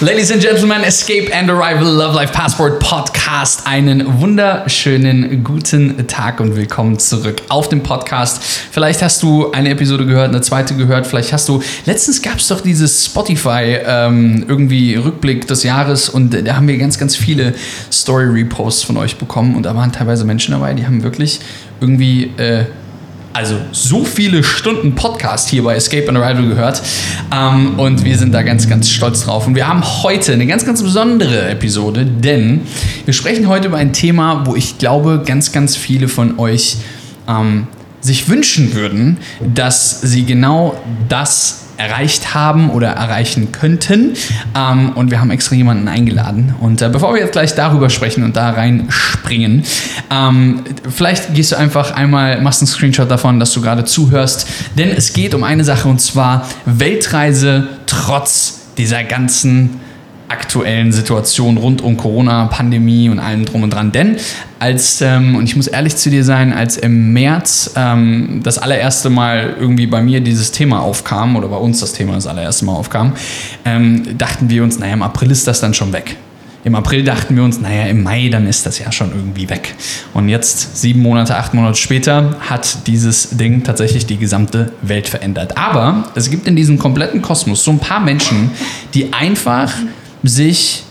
Ladies and Gentlemen, Escape and Arrival Love Life Passport Podcast. Einen wunderschönen guten Tag und willkommen zurück auf dem Podcast. Vielleicht hast du eine Episode gehört, eine zweite gehört. Vielleicht hast du. Letztens gab es doch dieses Spotify ähm, irgendwie Rückblick des Jahres und da haben wir ganz, ganz viele Story Reposts von euch bekommen und da waren teilweise Menschen dabei, die haben wirklich irgendwie. Äh, also so viele Stunden Podcast hier bei Escape and Arrival gehört. Ähm, und wir sind da ganz, ganz stolz drauf. Und wir haben heute eine ganz, ganz besondere Episode, denn wir sprechen heute über ein Thema, wo ich glaube, ganz, ganz viele von euch ähm, sich wünschen würden, dass sie genau das erreicht haben oder erreichen könnten. Ähm, und wir haben extra jemanden eingeladen. Und äh, bevor wir jetzt gleich darüber sprechen und da reinspringen, ähm, vielleicht gehst du einfach einmal, machst einen Screenshot davon, dass du gerade zuhörst. Denn es geht um eine Sache und zwar Weltreise trotz dieser ganzen aktuellen Situation rund um Corona, Pandemie und allem drum und dran. Denn als, ähm, und ich muss ehrlich zu dir sein, als im März ähm, das allererste Mal irgendwie bei mir dieses Thema aufkam, oder bei uns das Thema das allererste Mal aufkam, ähm, dachten wir uns, naja, im April ist das dann schon weg. Im April dachten wir uns, naja, im Mai, dann ist das ja schon irgendwie weg. Und jetzt, sieben Monate, acht Monate später, hat dieses Ding tatsächlich die gesamte Welt verändert. Aber es gibt in diesem kompletten Kosmos so ein paar Menschen, die einfach sich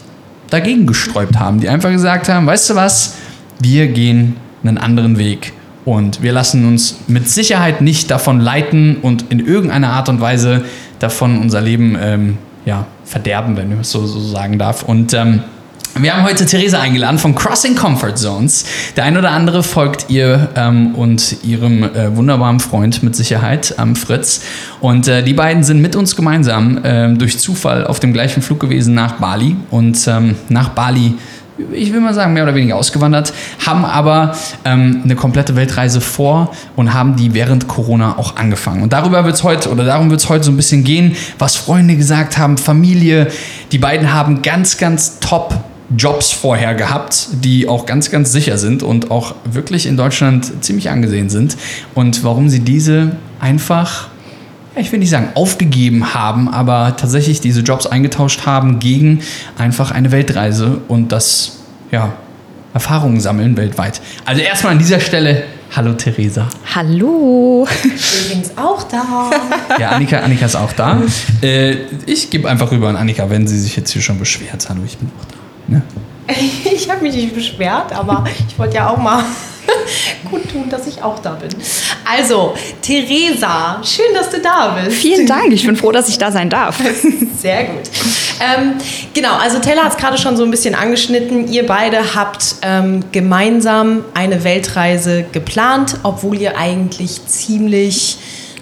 dagegen gesträubt haben, die einfach gesagt haben, weißt du was, wir gehen einen anderen Weg und wir lassen uns mit Sicherheit nicht davon leiten und in irgendeiner Art und Weise davon unser Leben ähm, ja, verderben, wenn ich es so, so sagen darf. Und ähm, wir haben heute Theresa eingeladen von Crossing Comfort Zones. Der ein oder andere folgt ihr ähm, und ihrem äh, wunderbaren Freund mit Sicherheit, ähm, Fritz. Und äh, die beiden sind mit uns gemeinsam ähm, durch Zufall auf dem gleichen Flug gewesen nach Bali. Und ähm, nach Bali ich will mal sagen, mehr oder weniger ausgewandert, haben aber ähm, eine komplette Weltreise vor und haben die während Corona auch angefangen. Und darüber wird es heute, oder darum wird es heute so ein bisschen gehen, was Freunde gesagt haben, Familie. Die beiden haben ganz, ganz top Jobs vorher gehabt, die auch ganz, ganz sicher sind und auch wirklich in Deutschland ziemlich angesehen sind. Und warum sie diese einfach, ich will nicht sagen aufgegeben haben, aber tatsächlich diese Jobs eingetauscht haben gegen einfach eine Weltreise und das, ja, Erfahrungen sammeln weltweit. Also erstmal an dieser Stelle Hallo Theresa. Hallo. Übrigens auch da. Ja, Annika, Annika ist auch da. Äh, ich gebe einfach rüber an Annika, wenn sie sich jetzt hier schon beschwert. Hallo, ich bin auch da. Ne? Ich habe mich nicht beschwert, aber ich wollte ja auch mal gut tun, dass ich auch da bin. Also, Theresa, schön, dass du da bist. Vielen Dank, ich bin froh, dass ich da sein darf. Sehr gut. Ähm, genau, also Taylor hat es gerade schon so ein bisschen angeschnitten. Ihr beide habt ähm, gemeinsam eine Weltreise geplant, obwohl ihr eigentlich ziemlich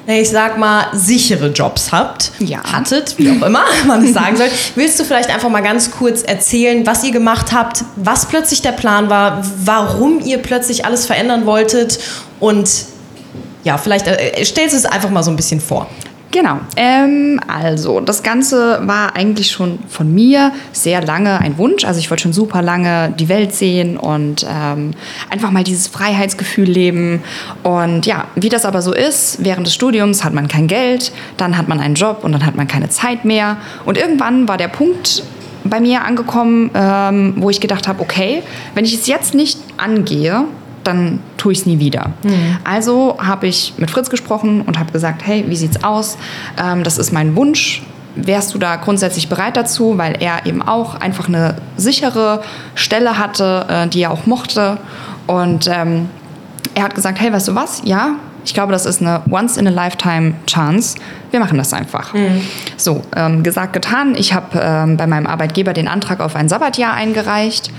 ich sag mal, sichere Jobs habt, ja. hattet, wie auch immer man es sagen soll. Willst du vielleicht einfach mal ganz kurz erzählen, was ihr gemacht habt, was plötzlich der Plan war, warum ihr plötzlich alles verändern wolltet und ja, vielleicht äh, stellst du es einfach mal so ein bisschen vor. Genau. Ähm, also, das Ganze war eigentlich schon von mir sehr lange ein Wunsch. Also, ich wollte schon super lange die Welt sehen und ähm, einfach mal dieses Freiheitsgefühl leben. Und ja, wie das aber so ist, während des Studiums hat man kein Geld, dann hat man einen Job und dann hat man keine Zeit mehr. Und irgendwann war der Punkt, bei mir angekommen, ähm, wo ich gedacht habe, okay, wenn ich es jetzt nicht angehe, dann tue ich es nie wieder. Mhm. Also habe ich mit Fritz gesprochen und habe gesagt, hey, wie sieht's aus? Ähm, das ist mein Wunsch. Wärst du da grundsätzlich bereit dazu, weil er eben auch einfach eine sichere Stelle hatte, äh, die er auch mochte. Und ähm, er hat gesagt, hey, weißt du was? Ja, ich glaube, das ist eine Once-in-a-Lifetime-Chance. Wir machen das einfach. Mhm. So, ähm, gesagt, getan. Ich habe ähm, bei meinem Arbeitgeber den Antrag auf ein Sabbatjahr eingereicht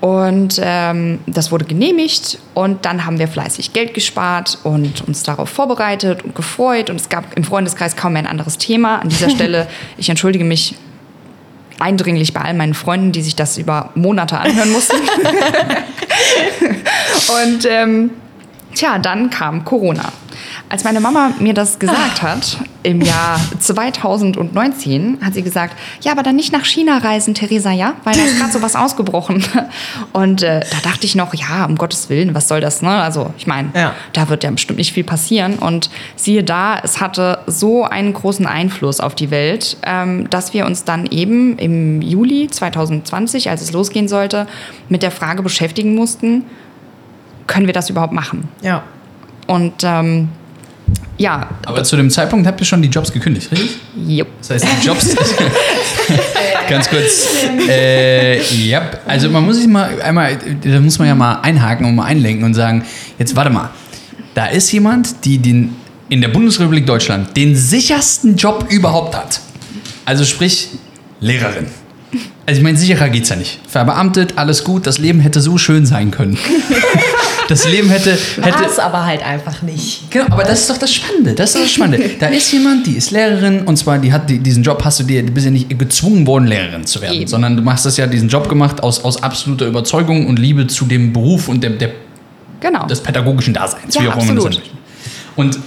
und ähm, das wurde genehmigt und dann haben wir fleißig Geld gespart und uns darauf vorbereitet und gefreut. Und es gab im Freundeskreis kaum mehr ein anderes Thema. An dieser Stelle, ich entschuldige mich eindringlich bei all meinen Freunden, die sich das über Monate anhören mussten. und ähm, Tja, dann kam Corona. Als meine Mama mir das gesagt hat, im Jahr 2019, hat sie gesagt, ja, aber dann nicht nach China reisen, Theresa, ja? Weil da ist gerade sowas ausgebrochen. Und äh, da dachte ich noch, ja, um Gottes Willen, was soll das, ne? Also, ich meine, Ja. da wird ja bestimmt nicht viel passieren. Und siehe da, es hatte so einen großen Einfluss auf die Welt, ähm, dass wir uns dann eben im Juli 2020, als es losgehen sollte, mit der Frage beschäftigen mussten, können wir das überhaupt machen? Ja. Und ähm, ja, Aber zu dem Zeitpunkt habt ihr schon die Jobs gekündigt, richtig? jupp. Das heißt, die Jobs. Ganz kurz. Äh, ja, also man muss sich mal einmal, da muss man ja mal einhaken und mal einlenken und sagen, jetzt warte mal, da ist jemand, die den in der Bundesrepublik Deutschland den sichersten Job überhaupt hat. Also sprich Lehrerin. Also ich meine, sicherer geht's ja nicht. Verbeamtet, alles gut, das Leben hätte so schön sein können. Das Leben hätte, hätte, es aber halt einfach nicht. Genau, aber das ist doch das Spannende. Das ist das Spannende. Da ist jemand, die ist Lehrerin und zwar, die hat die, diesen Job, hast du dir, du bist ja nicht gezwungen worden, Lehrerin zu werden, Eben. sondern du machst das ja, diesen Job gemacht aus, aus absoluter Überzeugung und Liebe zu dem Beruf und der, der, Genau. des pädagogischen Daseins, Ja, wie auch immer man das nennt. Und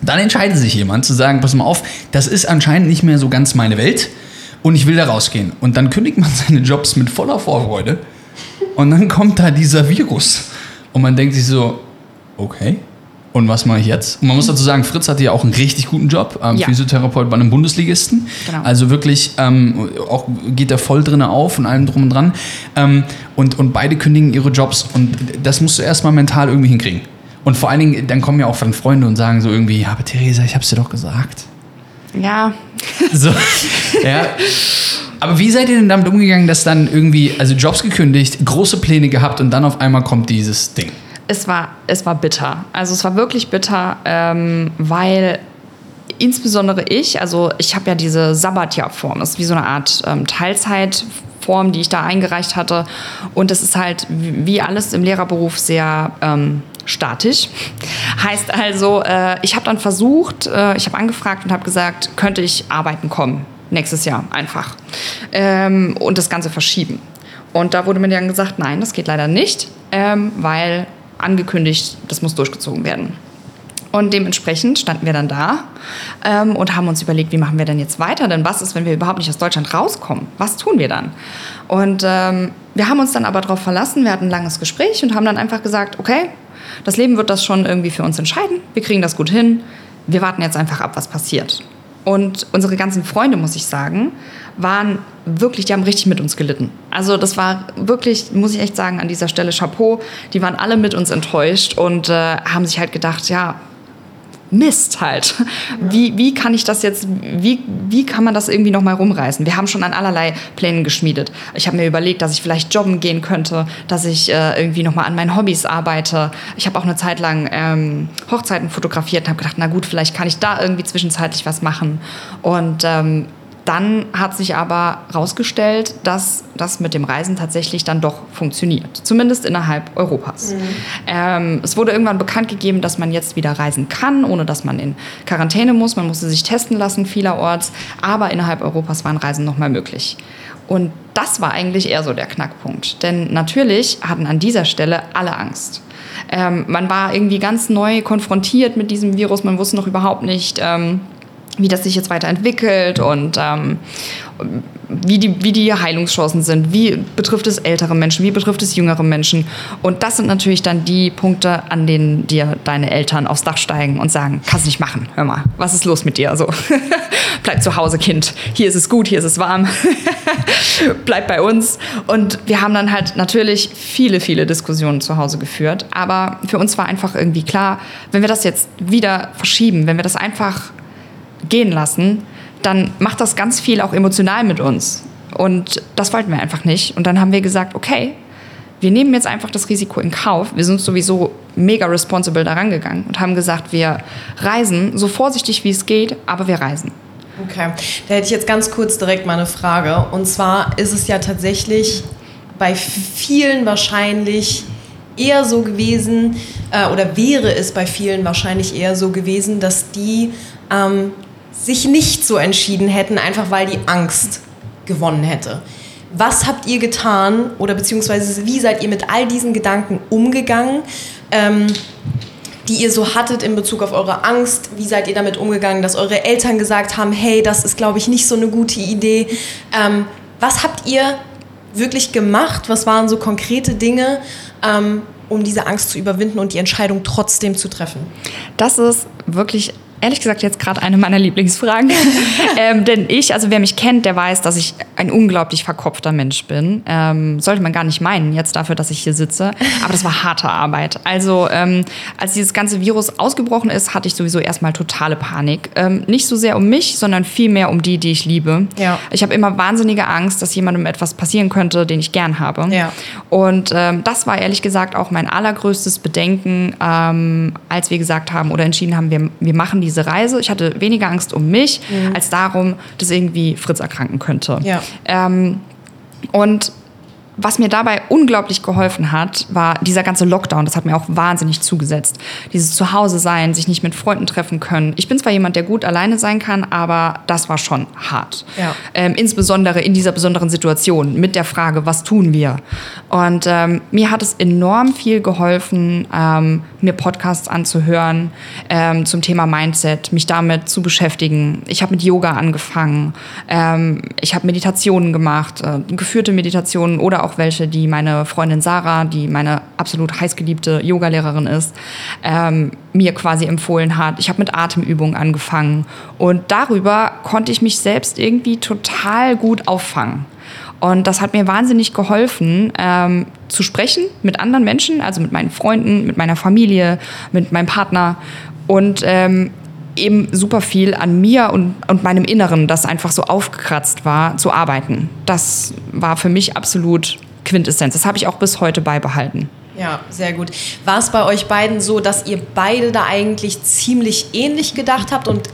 dann entscheidet sich jemand zu sagen, pass mal auf, das ist anscheinend nicht mehr so ganz meine Welt und ich will da rausgehen. Und dann kündigt man seine Jobs mit voller Vorfreude und dann kommt da dieser Virus und man denkt sich so, okay, und was mache ich jetzt? Und man muss dazu sagen, Fritz hatte ja auch einen richtig guten Job, ähm, Ja. Physiotherapeut bei einem Bundesligisten. Genau. Also wirklich, ähm, auch geht er voll drinne auf und allem drum und dran. Ähm, und, und beide kündigen ihre Jobs und das musst du erstmal mental irgendwie hinkriegen. Und vor allen Dingen, dann kommen ja auch dann Freunde und sagen so irgendwie, ja, aber Theresa, ich hab's dir doch gesagt. Ja, So, ja. Aber wie seid ihr denn damit umgegangen, dass dann irgendwie, also Jobs gekündigt, große Pläne gehabt und dann auf einmal kommt dieses Ding? es war, es war bitter. Also es war wirklich bitter, ähm, weil insbesondere ich, also ich habe ja diese Sabbatjahrform, das ist wie so eine Art ähm, Teilzeitform, die ich da eingereicht hatte. Und es ist halt wie alles im Lehrerberuf sehr ähm, statisch. Heißt also, äh, ich habe dann versucht, äh, ich habe angefragt und habe gesagt, könnte ich arbeiten kommen nächstes Jahr einfach ähm, und das Ganze verschieben. Und da wurde mir dann gesagt, nein, das geht leider nicht, ähm, weil angekündigt, das muss durchgezogen werden. Und dementsprechend standen wir dann da ähm, und haben uns überlegt, wie machen wir denn jetzt weiter? Denn was ist, wenn wir überhaupt nicht aus Deutschland rauskommen? Was tun wir dann? Und ähm, wir haben uns dann aber darauf verlassen, wir hatten ein langes Gespräch und haben dann einfach gesagt, okay, das Leben wird das schon irgendwie für uns entscheiden. Wir kriegen das gut hin. Wir warten jetzt einfach ab, was passiert. Und unsere ganzen Freunde, muss ich sagen, waren wirklich, die haben richtig mit uns gelitten. Also das war wirklich, muss ich echt sagen, an dieser Stelle Chapeau. Die waren alle mit uns enttäuscht und äh, haben sich halt gedacht, ja, Mist halt. Wie, wie kann ich das jetzt, wie, wie kann man das irgendwie noch mal rumreißen? Wir haben schon an allerlei Plänen geschmiedet. Ich habe mir überlegt, dass ich vielleicht jobben gehen könnte, dass ich äh, irgendwie noch mal an meinen Hobbys arbeite. Ich habe auch eine Zeit lang ähm, Hochzeiten fotografiert und habe gedacht, na gut, vielleicht kann ich da irgendwie zwischenzeitlich was machen. Und ähm, dann hat sich aber herausgestellt, dass das mit dem Reisen tatsächlich dann doch funktioniert. Zumindest innerhalb Europas. Ähm, es wurde irgendwann bekannt gegeben, dass man jetzt wieder reisen kann, ohne dass man in Quarantäne muss. Man musste sich testen lassen vielerorts. Aber innerhalb Europas waren Reisen noch mal möglich. Und das war eigentlich eher so der Knackpunkt. Denn natürlich hatten an dieser Stelle alle Angst. Ähm, man war irgendwie ganz neu konfrontiert mit diesem Virus. Man wusste noch überhaupt nicht, ähm, wie das sich jetzt weiterentwickelt und ähm, wie, die, wie die Heilungschancen sind, wie betrifft es ältere Menschen, wie betrifft es jüngere Menschen. Und das sind natürlich dann die Punkte, an denen dir deine Eltern aufs Dach steigen und sagen, kannst nicht machen, hör mal, was ist los mit dir? Also, bleib zu Hause, Kind, hier ist es gut, hier ist es warm, bleib bei uns. Und wir haben dann halt natürlich viele, viele Diskussionen zu Hause geführt. Aber für uns war einfach irgendwie klar, wenn wir das jetzt wieder verschieben, wenn wir das einfach gehen lassen, dann macht das ganz viel auch emotional mit uns. Und das wollten wir einfach nicht. Und dann haben wir gesagt, okay, wir nehmen jetzt einfach das Risiko in Kauf. Wir sind sowieso mega responsible daran gegangen und haben gesagt, wir reisen so vorsichtig wie es geht, aber wir reisen. Okay, da hätte ich jetzt ganz kurz direkt mal eine Frage. Und zwar ist es ja tatsächlich bei vielen wahrscheinlich eher so gewesen, äh, oder wäre es bei vielen wahrscheinlich eher so gewesen, dass die ähm, sich nicht so entschieden hätten, einfach weil die Angst gewonnen hätte. Was habt ihr getan oder beziehungsweise wie seid ihr mit all diesen Gedanken umgegangen? Ähm, die ihr so hattet in Bezug auf eure Angst? Wie seid ihr damit umgegangen, dass eure Eltern gesagt haben, hey, das ist, glaube ich, nicht so eine gute Idee? Ähm, was habt ihr wirklich gemacht? Was waren so konkrete Dinge, ähm, um diese Angst zu überwinden und die Entscheidung trotzdem zu treffen? Das ist wirklich ehrlich gesagt jetzt gerade eine meiner Lieblingsfragen. ähm, denn ich, also wer mich kennt, der weiß, dass ich ein unglaublich verkopfter Mensch bin. Ähm, sollte man gar nicht meinen, jetzt dafür, dass ich hier sitze. Aber das war harte Arbeit. Also ähm, als dieses ganze Virus ausgebrochen ist, hatte ich sowieso erstmal totale Panik. Ähm, nicht so sehr um mich, sondern vielmehr um die, die ich liebe. Ja. Ich habe immer wahnsinnige Angst, dass jemandem etwas passieren könnte, den ich gern habe. Ja. Und ähm, das war ehrlich gesagt auch mein allergrößtes Bedenken, ähm, als wir gesagt haben oder entschieden haben, wir, wir machen diese Reise. Ich hatte weniger Angst um mich, als darum, dass irgendwie Fritz erkranken könnte. Ja. Ähm, und was mir dabei unglaublich geholfen hat, war dieser ganze Lockdown. Das hat mir auch wahnsinnig zugesetzt. Dieses Zuhause sein, sich nicht mit Freunden treffen können. Ich bin zwar jemand, der gut alleine sein kann, aber das war schon hart. Ja. Ähm, insbesondere in dieser besonderen Situation mit der Frage, was tun wir? Und ähm, mir hat es enorm viel geholfen, ähm, mir Podcasts anzuhören ähm, zum Thema Mindset, mich damit zu beschäftigen. Ich habe mit Yoga angefangen. Ähm, ich habe Meditationen gemacht, äh, geführte Meditationen oder auch welche, die meine Freundin Sarah, die meine absolut heißgeliebte Yogalehrerin ist, ähm, mir quasi empfohlen hat. Ich habe mit Atemübungen angefangen und darüber konnte ich mich selbst irgendwie total gut auffangen. Und das hat mir wahnsinnig geholfen, ähm, zu sprechen mit anderen Menschen, also mit meinen Freunden, mit meiner Familie, mit meinem Partner und ähm, eben super viel an mir und, und meinem Inneren, das einfach so aufgekratzt war, zu arbeiten. Das war für mich absolut Quintessenz. Das habe ich auch bis heute beibehalten. Ja, sehr gut. War es bei euch beiden so, dass ihr beide da eigentlich ziemlich ähnlich gedacht habt und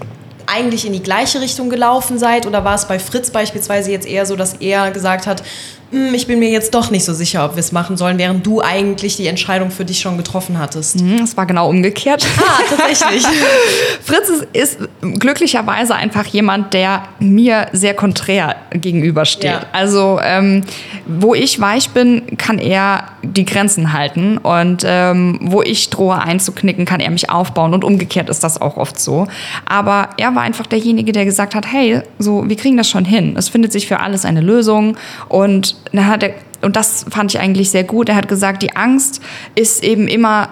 eigentlich in die gleiche Richtung gelaufen seid? Oder war es bei Fritz beispielsweise jetzt eher so, dass er gesagt hat, "Hm, ich bin mir jetzt doch nicht so sicher, ob wir es machen sollen, während du eigentlich die Entscheidung für dich schon getroffen hattest? Hm, Das war genau umgekehrt. Ah, tatsächlich. Fritz ist, ist glücklicherweise einfach jemand, der mir sehr konträr gegenübersteht. Ja. Also, ähm, wo ich weich bin, kann er die Grenzen halten. Und ähm, wo ich drohe einzuknicken, kann er mich aufbauen. Und umgekehrt ist das auch oft so. Aber er war einfach derjenige, der gesagt hat, hey, so, wir kriegen das schon hin. Es findet sich für alles eine Lösung. Und dann hat er, und das fand ich eigentlich sehr gut, er hat gesagt, die Angst ist eben immer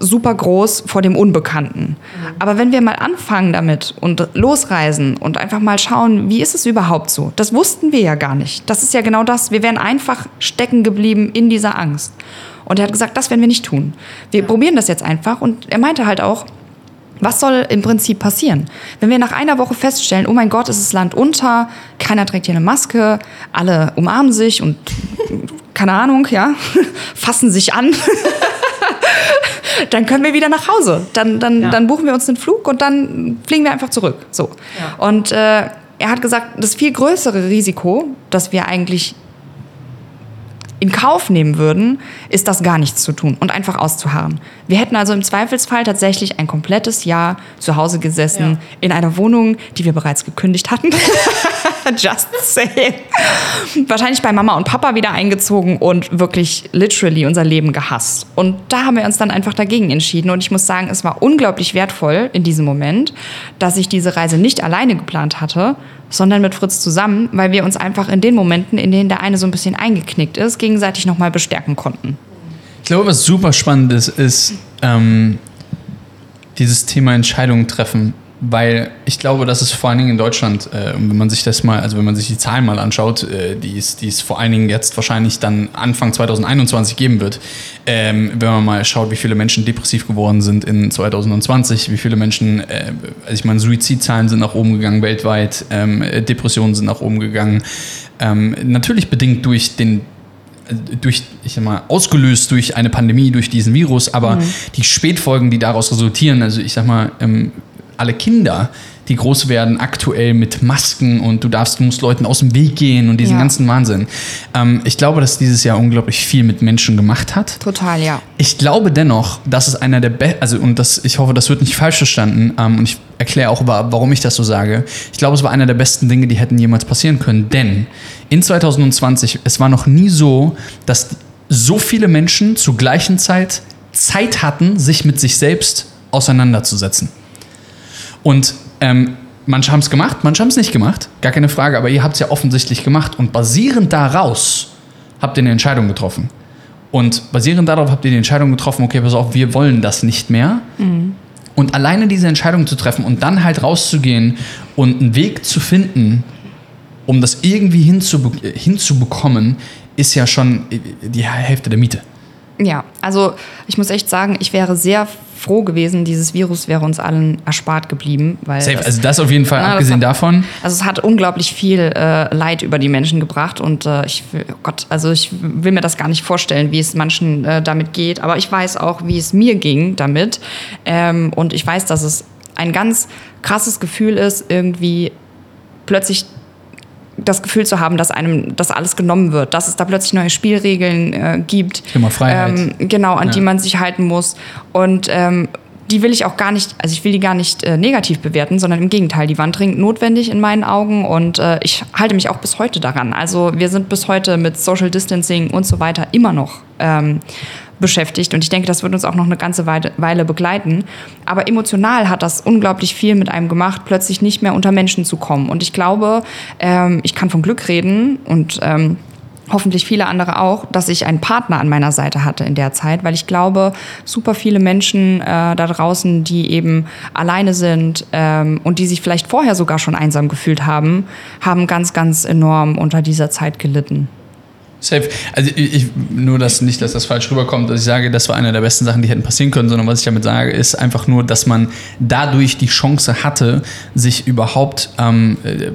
super groß vor dem Unbekannten. Aber wenn wir mal anfangen damit und losreisen und einfach mal schauen, wie ist es überhaupt so? Das wussten wir ja gar nicht. Das ist ja genau das. Wir wären einfach stecken geblieben in dieser Angst. Und er hat gesagt, das werden wir nicht tun. Wir probieren das jetzt einfach. Und er meinte halt auch, was soll im Prinzip passieren? Wenn wir nach einer Woche feststellen, oh mein Gott, es ist Land unter, keiner trägt hier eine Maske, alle umarmen sich und keine Ahnung, ja, fassen sich an. dann können wir wieder nach Hause. Dann, dann, Ja. dann buchen wir uns einen Flug und dann fliegen wir einfach zurück. So. Ja. Und äh, er hat gesagt, das viel größere Risiko, das wir eigentlich in Kauf nehmen würden, ist das gar nichts zu tun und einfach auszuharren. Wir hätten also im Zweifelsfall tatsächlich ein komplettes Jahr zu Hause gesessen Ja. in einer Wohnung, die wir bereits gekündigt hatten. Just saying. Wahrscheinlich bei Mama und Papa wieder eingezogen und wirklich literally unser Leben gehasst. Und da haben wir uns dann einfach dagegen entschieden. Und ich muss sagen, es war unglaublich wertvoll in diesem Moment, dass ich diese Reise nicht alleine geplant hatte, sondern mit Fritz zusammen, weil wir uns einfach in den Momenten, in denen der eine so ein bisschen eingeknickt ist, gegenseitig nochmal bestärken konnten. Ich glaube, was super spannend ist, ist ähm, dieses Thema Entscheidungen treffen. Weil ich glaube, dass es vor allen Dingen in Deutschland, äh, wenn man sich das mal, also wenn man sich die Zahlen mal anschaut, äh, die, es, die es vor allen Dingen jetzt wahrscheinlich dann Anfang 2021 geben wird, ähm, wenn man mal schaut, wie viele Menschen depressiv geworden sind in 2020, wie viele Menschen, äh, also ich meine, Suizidzahlen sind nach oben gegangen weltweit, ähm, äh, Depressionen sind nach oben gegangen. Ähm, natürlich bedingt durch den durch, ich sag mal, ausgelöst durch eine Pandemie, durch diesen Virus, aber die Spätfolgen, die daraus resultieren, also ich sag mal, ähm, alle Kinder, die groß werden, aktuell mit Masken und du darfst, du musst Leuten aus dem Weg gehen und diesen Ja. ganzen Wahnsinn. Ähm, ich glaube, dass dieses Jahr unglaublich viel mit Menschen gemacht hat. Total, ja. Ich glaube dennoch, dass es einer der besten, also und das, ich hoffe, das wird nicht falsch verstanden ähm, und ich erkläre auch, wa- warum ich das so sage. Ich glaube, es war einer der besten Dinge, die hätten jemals passieren können, denn in 2020, es war noch nie so, dass so viele Menschen zur gleichen Zeit Zeit hatten, sich mit sich selbst auseinanderzusetzen. Und ähm, manche haben es gemacht, manche haben es nicht gemacht, gar keine Frage, aber ihr habt es ja offensichtlich gemacht und basierend daraus habt ihr eine Entscheidung getroffen. Und basierend darauf habt ihr die Entscheidung getroffen, okay, pass auf, wir wollen das nicht mehr. Und alleine diese Entscheidung zu treffen und dann halt rauszugehen und einen Weg zu finden, um das irgendwie hinzube hinzubekommen, ist ja schon die Hälfte der Miete. Ja, also ich muss echt sagen, ich wäre sehr froh gewesen, dieses Virus wäre uns allen erspart geblieben. Weil Safe. das- Also das auf jeden Fall, das abgesehen hat- davon. Also es hat unglaublich viel äh, Leid über die Menschen gebracht und äh, ich will, oh Gott, also ich will mir das gar nicht vorstellen, wie es manchen äh, damit geht. Aber ich weiß auch, wie es mir ging damit ähm, und ich weiß, dass es ein ganz krasses Gefühl ist, irgendwie plötzlich das Gefühl zu haben, dass einem das alles genommen wird, dass es da plötzlich neue Spielregeln äh, gibt. Thema Freiheit. Ähm, genau, an Ja. die man sich halten muss. Und ähm, die will ich auch gar nicht, also ich will die gar nicht äh, negativ bewerten, sondern im Gegenteil, die waren dringend notwendig in meinen Augen und äh, ich halte mich auch bis heute daran. Also wir sind bis heute mit Social Distancing und so weiter immer noch ähm, beschäftigt und ich denke, das wird uns auch noch eine ganze Weile, begleiten. Aber emotional hat das unglaublich viel mit einem gemacht, plötzlich nicht mehr unter Menschen zu kommen. Und ich glaube, ähm, ich kann von Glück reden und ähm, hoffentlich viele andere auch, dass ich einen Partner an meiner Seite hatte in der Zeit, weil ich glaube, super viele Menschen äh, da draußen, die eben alleine sind ähm, und die sich vielleicht vorher sogar schon einsam gefühlt haben, haben ganz, ganz enorm unter dieser Zeit gelitten. Safe. Also ich, nur, dass nicht, dass das falsch rüberkommt, dass ich sage, das war eine der besten Sachen, die hätten passieren können, sondern was ich damit sage, ist einfach nur, dass man dadurch die Chance hatte, sich überhaupt ähm, äh,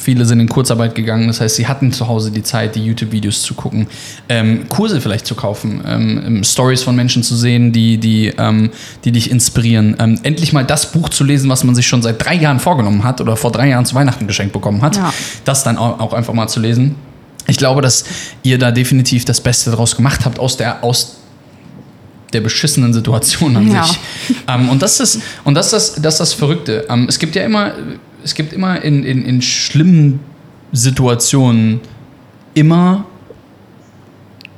Viele sind in Kurzarbeit gegangen, das heißt, sie hatten zu Hause die Zeit, die YouTube-Videos zu gucken, ähm, Kurse vielleicht zu kaufen, ähm, Stories von Menschen zu sehen, die, die, ähm, die dich inspirieren. Ähm, endlich mal das Buch zu lesen, was man sich schon seit drei Jahren vorgenommen hat oder vor drei Jahren zu Weihnachten geschenkt bekommen hat. Ja. Das dann auch, einfach mal zu lesen. Ich glaube, dass ihr da definitiv das Beste daraus gemacht habt aus der, aus der beschissenen Situation an Ja. sich. Ähm, und das ist, und das ist, das, ist das Verrückte. Ähm, es gibt ja immer, es gibt immer in, in, in schlimmen Situationen immer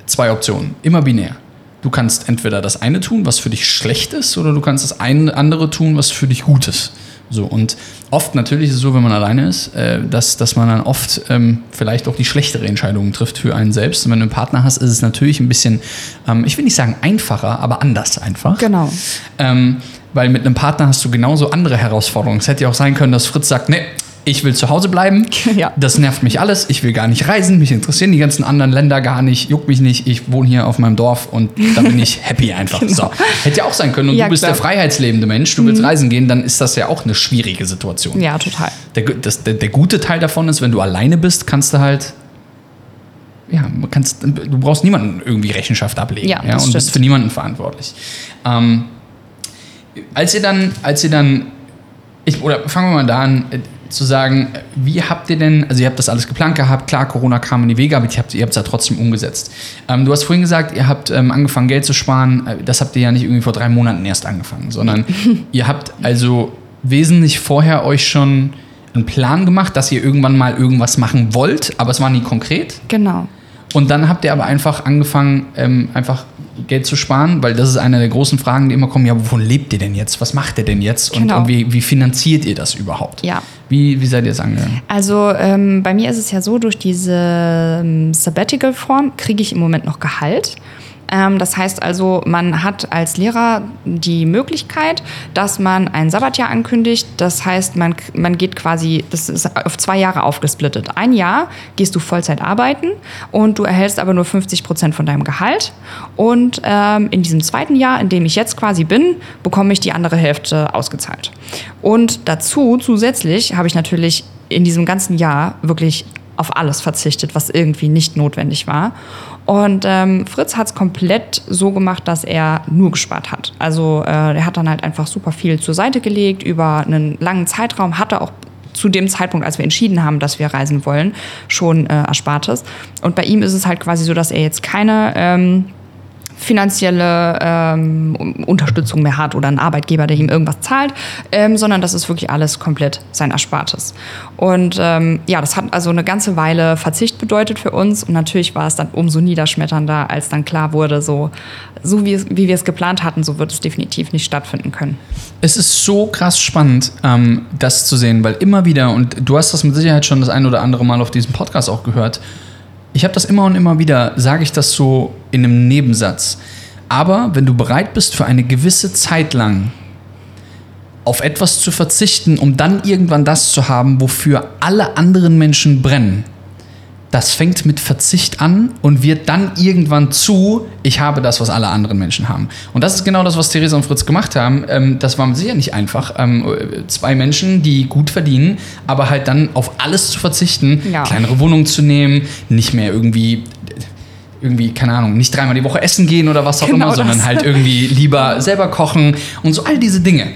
zwei Optionen, immer binär. Du kannst entweder das eine tun, was für dich schlecht ist, oder du kannst das eine andere tun, was für dich gut ist. So, und oft natürlich ist es so, wenn man alleine ist, äh, dass, dass man dann oft ähm, vielleicht auch die schlechtere Entscheidung trifft für einen selbst. Und wenn du einen Partner hast, ist es natürlich ein bisschen, ähm, ich will nicht sagen einfacher, aber anders einfach. Genau. Ähm, weil mit einem Partner hast du genauso andere Herausforderungen. Es hätte ja auch sein können, dass Fritz sagt, nee, ich will zu Hause bleiben. Ja. Das nervt mich alles. Ich will gar nicht reisen. Mich interessieren die ganzen anderen Länder gar nicht. Juckt mich nicht. Ich wohne hier auf meinem Dorf und da bin ich happy einfach. So. Hätte ja auch sein können. Und Ja, du bist klar. der freiheitslebende Mensch. Du willst reisen gehen, dann ist das ja auch eine schwierige Situation. Ja, total. Der, das, der, der gute Teil davon ist, wenn du alleine bist, kannst du halt. Ja, kannst, du brauchst niemanden irgendwie Rechenschaft ablegen. Ja, das und bist stimmt. für niemanden verantwortlich. Ähm, als ihr dann, als ihr dann, ich, oder fangen wir mal da an, äh, zu sagen, wie habt ihr denn, also ihr habt das alles geplant gehabt, klar, Corona kam in die Wege, aber ihr habt es ja trotzdem umgesetzt. Ähm, du hast vorhin gesagt, ihr habt ähm, angefangen, Geld zu sparen. Äh, Das habt ihr ja nicht irgendwie vor drei Monaten erst angefangen, sondern ihr habt also wesentlich vorher euch schon einen Plan gemacht, dass ihr irgendwann mal irgendwas machen wollt, aber es war nie konkret. Genau. Und dann habt ihr aber einfach angefangen, ähm, einfach Geld zu sparen, weil das ist eine der großen Fragen, die immer kommen, ja, wovon lebt ihr denn jetzt? Was macht ihr denn jetzt? Und, Genau. und wie, wie finanziert ihr das überhaupt? Ja. Wie, wie seid ihr es angegangen? Also ähm, bei mir ist es ja so, durch diese ähm, Sabbatical-Form kriege ich im Moment noch Gehalt. Ähm, das heißt also, man hat als Lehrer die Möglichkeit, dass man ein Sabbatjahr ankündigt. Das heißt, man, man geht quasi, das ist auf zwei Jahre aufgesplittet. Ein Jahr gehst du Vollzeit arbeiten und du erhältst aber nur 50 Prozent von deinem Gehalt. Und ähm, in diesem zweiten Jahr, in dem ich jetzt quasi bin, bekomme ich die andere Hälfte ausgezahlt. Und dazu zusätzlich habe ich natürlich in diesem ganzen Jahr wirklich auf alles verzichtet, was irgendwie nicht notwendig war. Und ähm, Fritz hat es komplett so gemacht, dass er nur gespart hat. Also äh, er hat dann halt einfach super viel zur Seite gelegt über einen langen Zeitraum, hatte auch zu dem Zeitpunkt, als wir entschieden haben, dass wir reisen wollen, schon äh, Erspartes. Und bei ihm ist es halt quasi so, dass er jetzt keine ähm, finanzielle ähm, Unterstützung mehr hat oder einen Arbeitgeber, der ihm irgendwas zahlt, ähm, sondern das ist wirklich alles komplett sein Erspartes. Und ähm, ja, das hat also eine ganze Weile Verzicht bedeutet für uns und natürlich war es dann umso niederschmetternder, als dann klar wurde, so, so wie, es, wie wir es geplant hatten, so wird es definitiv nicht stattfinden können. Es ist so krass spannend, ähm, das zu sehen, weil immer wieder, und du hast das mit Sicherheit schon das ein oder andere Mal auf diesem Podcast auch gehört, ich habe das immer und immer wieder, sage ich das so in einem Nebensatz. Aber wenn du bereit bist, für eine gewisse Zeit lang auf etwas zu verzichten, um dann irgendwann das zu haben, wofür alle anderen Menschen brennen, das fängt mit Verzicht an und wird dann irgendwann zu, ich habe das, was alle anderen Menschen haben. Und das ist genau das, was Theresa und Fritz gemacht haben. Ähm, das war sicher nicht einfach. Ähm, zwei Menschen, die gut verdienen, aber halt dann auf alles zu verzichten, ja. kleinere Wohnungen zu nehmen, nicht mehr irgendwie irgendwie, keine Ahnung, nicht dreimal die Woche essen gehen oder was auch genau immer, sondern das. halt irgendwie lieber selber kochen und so all diese Dinge.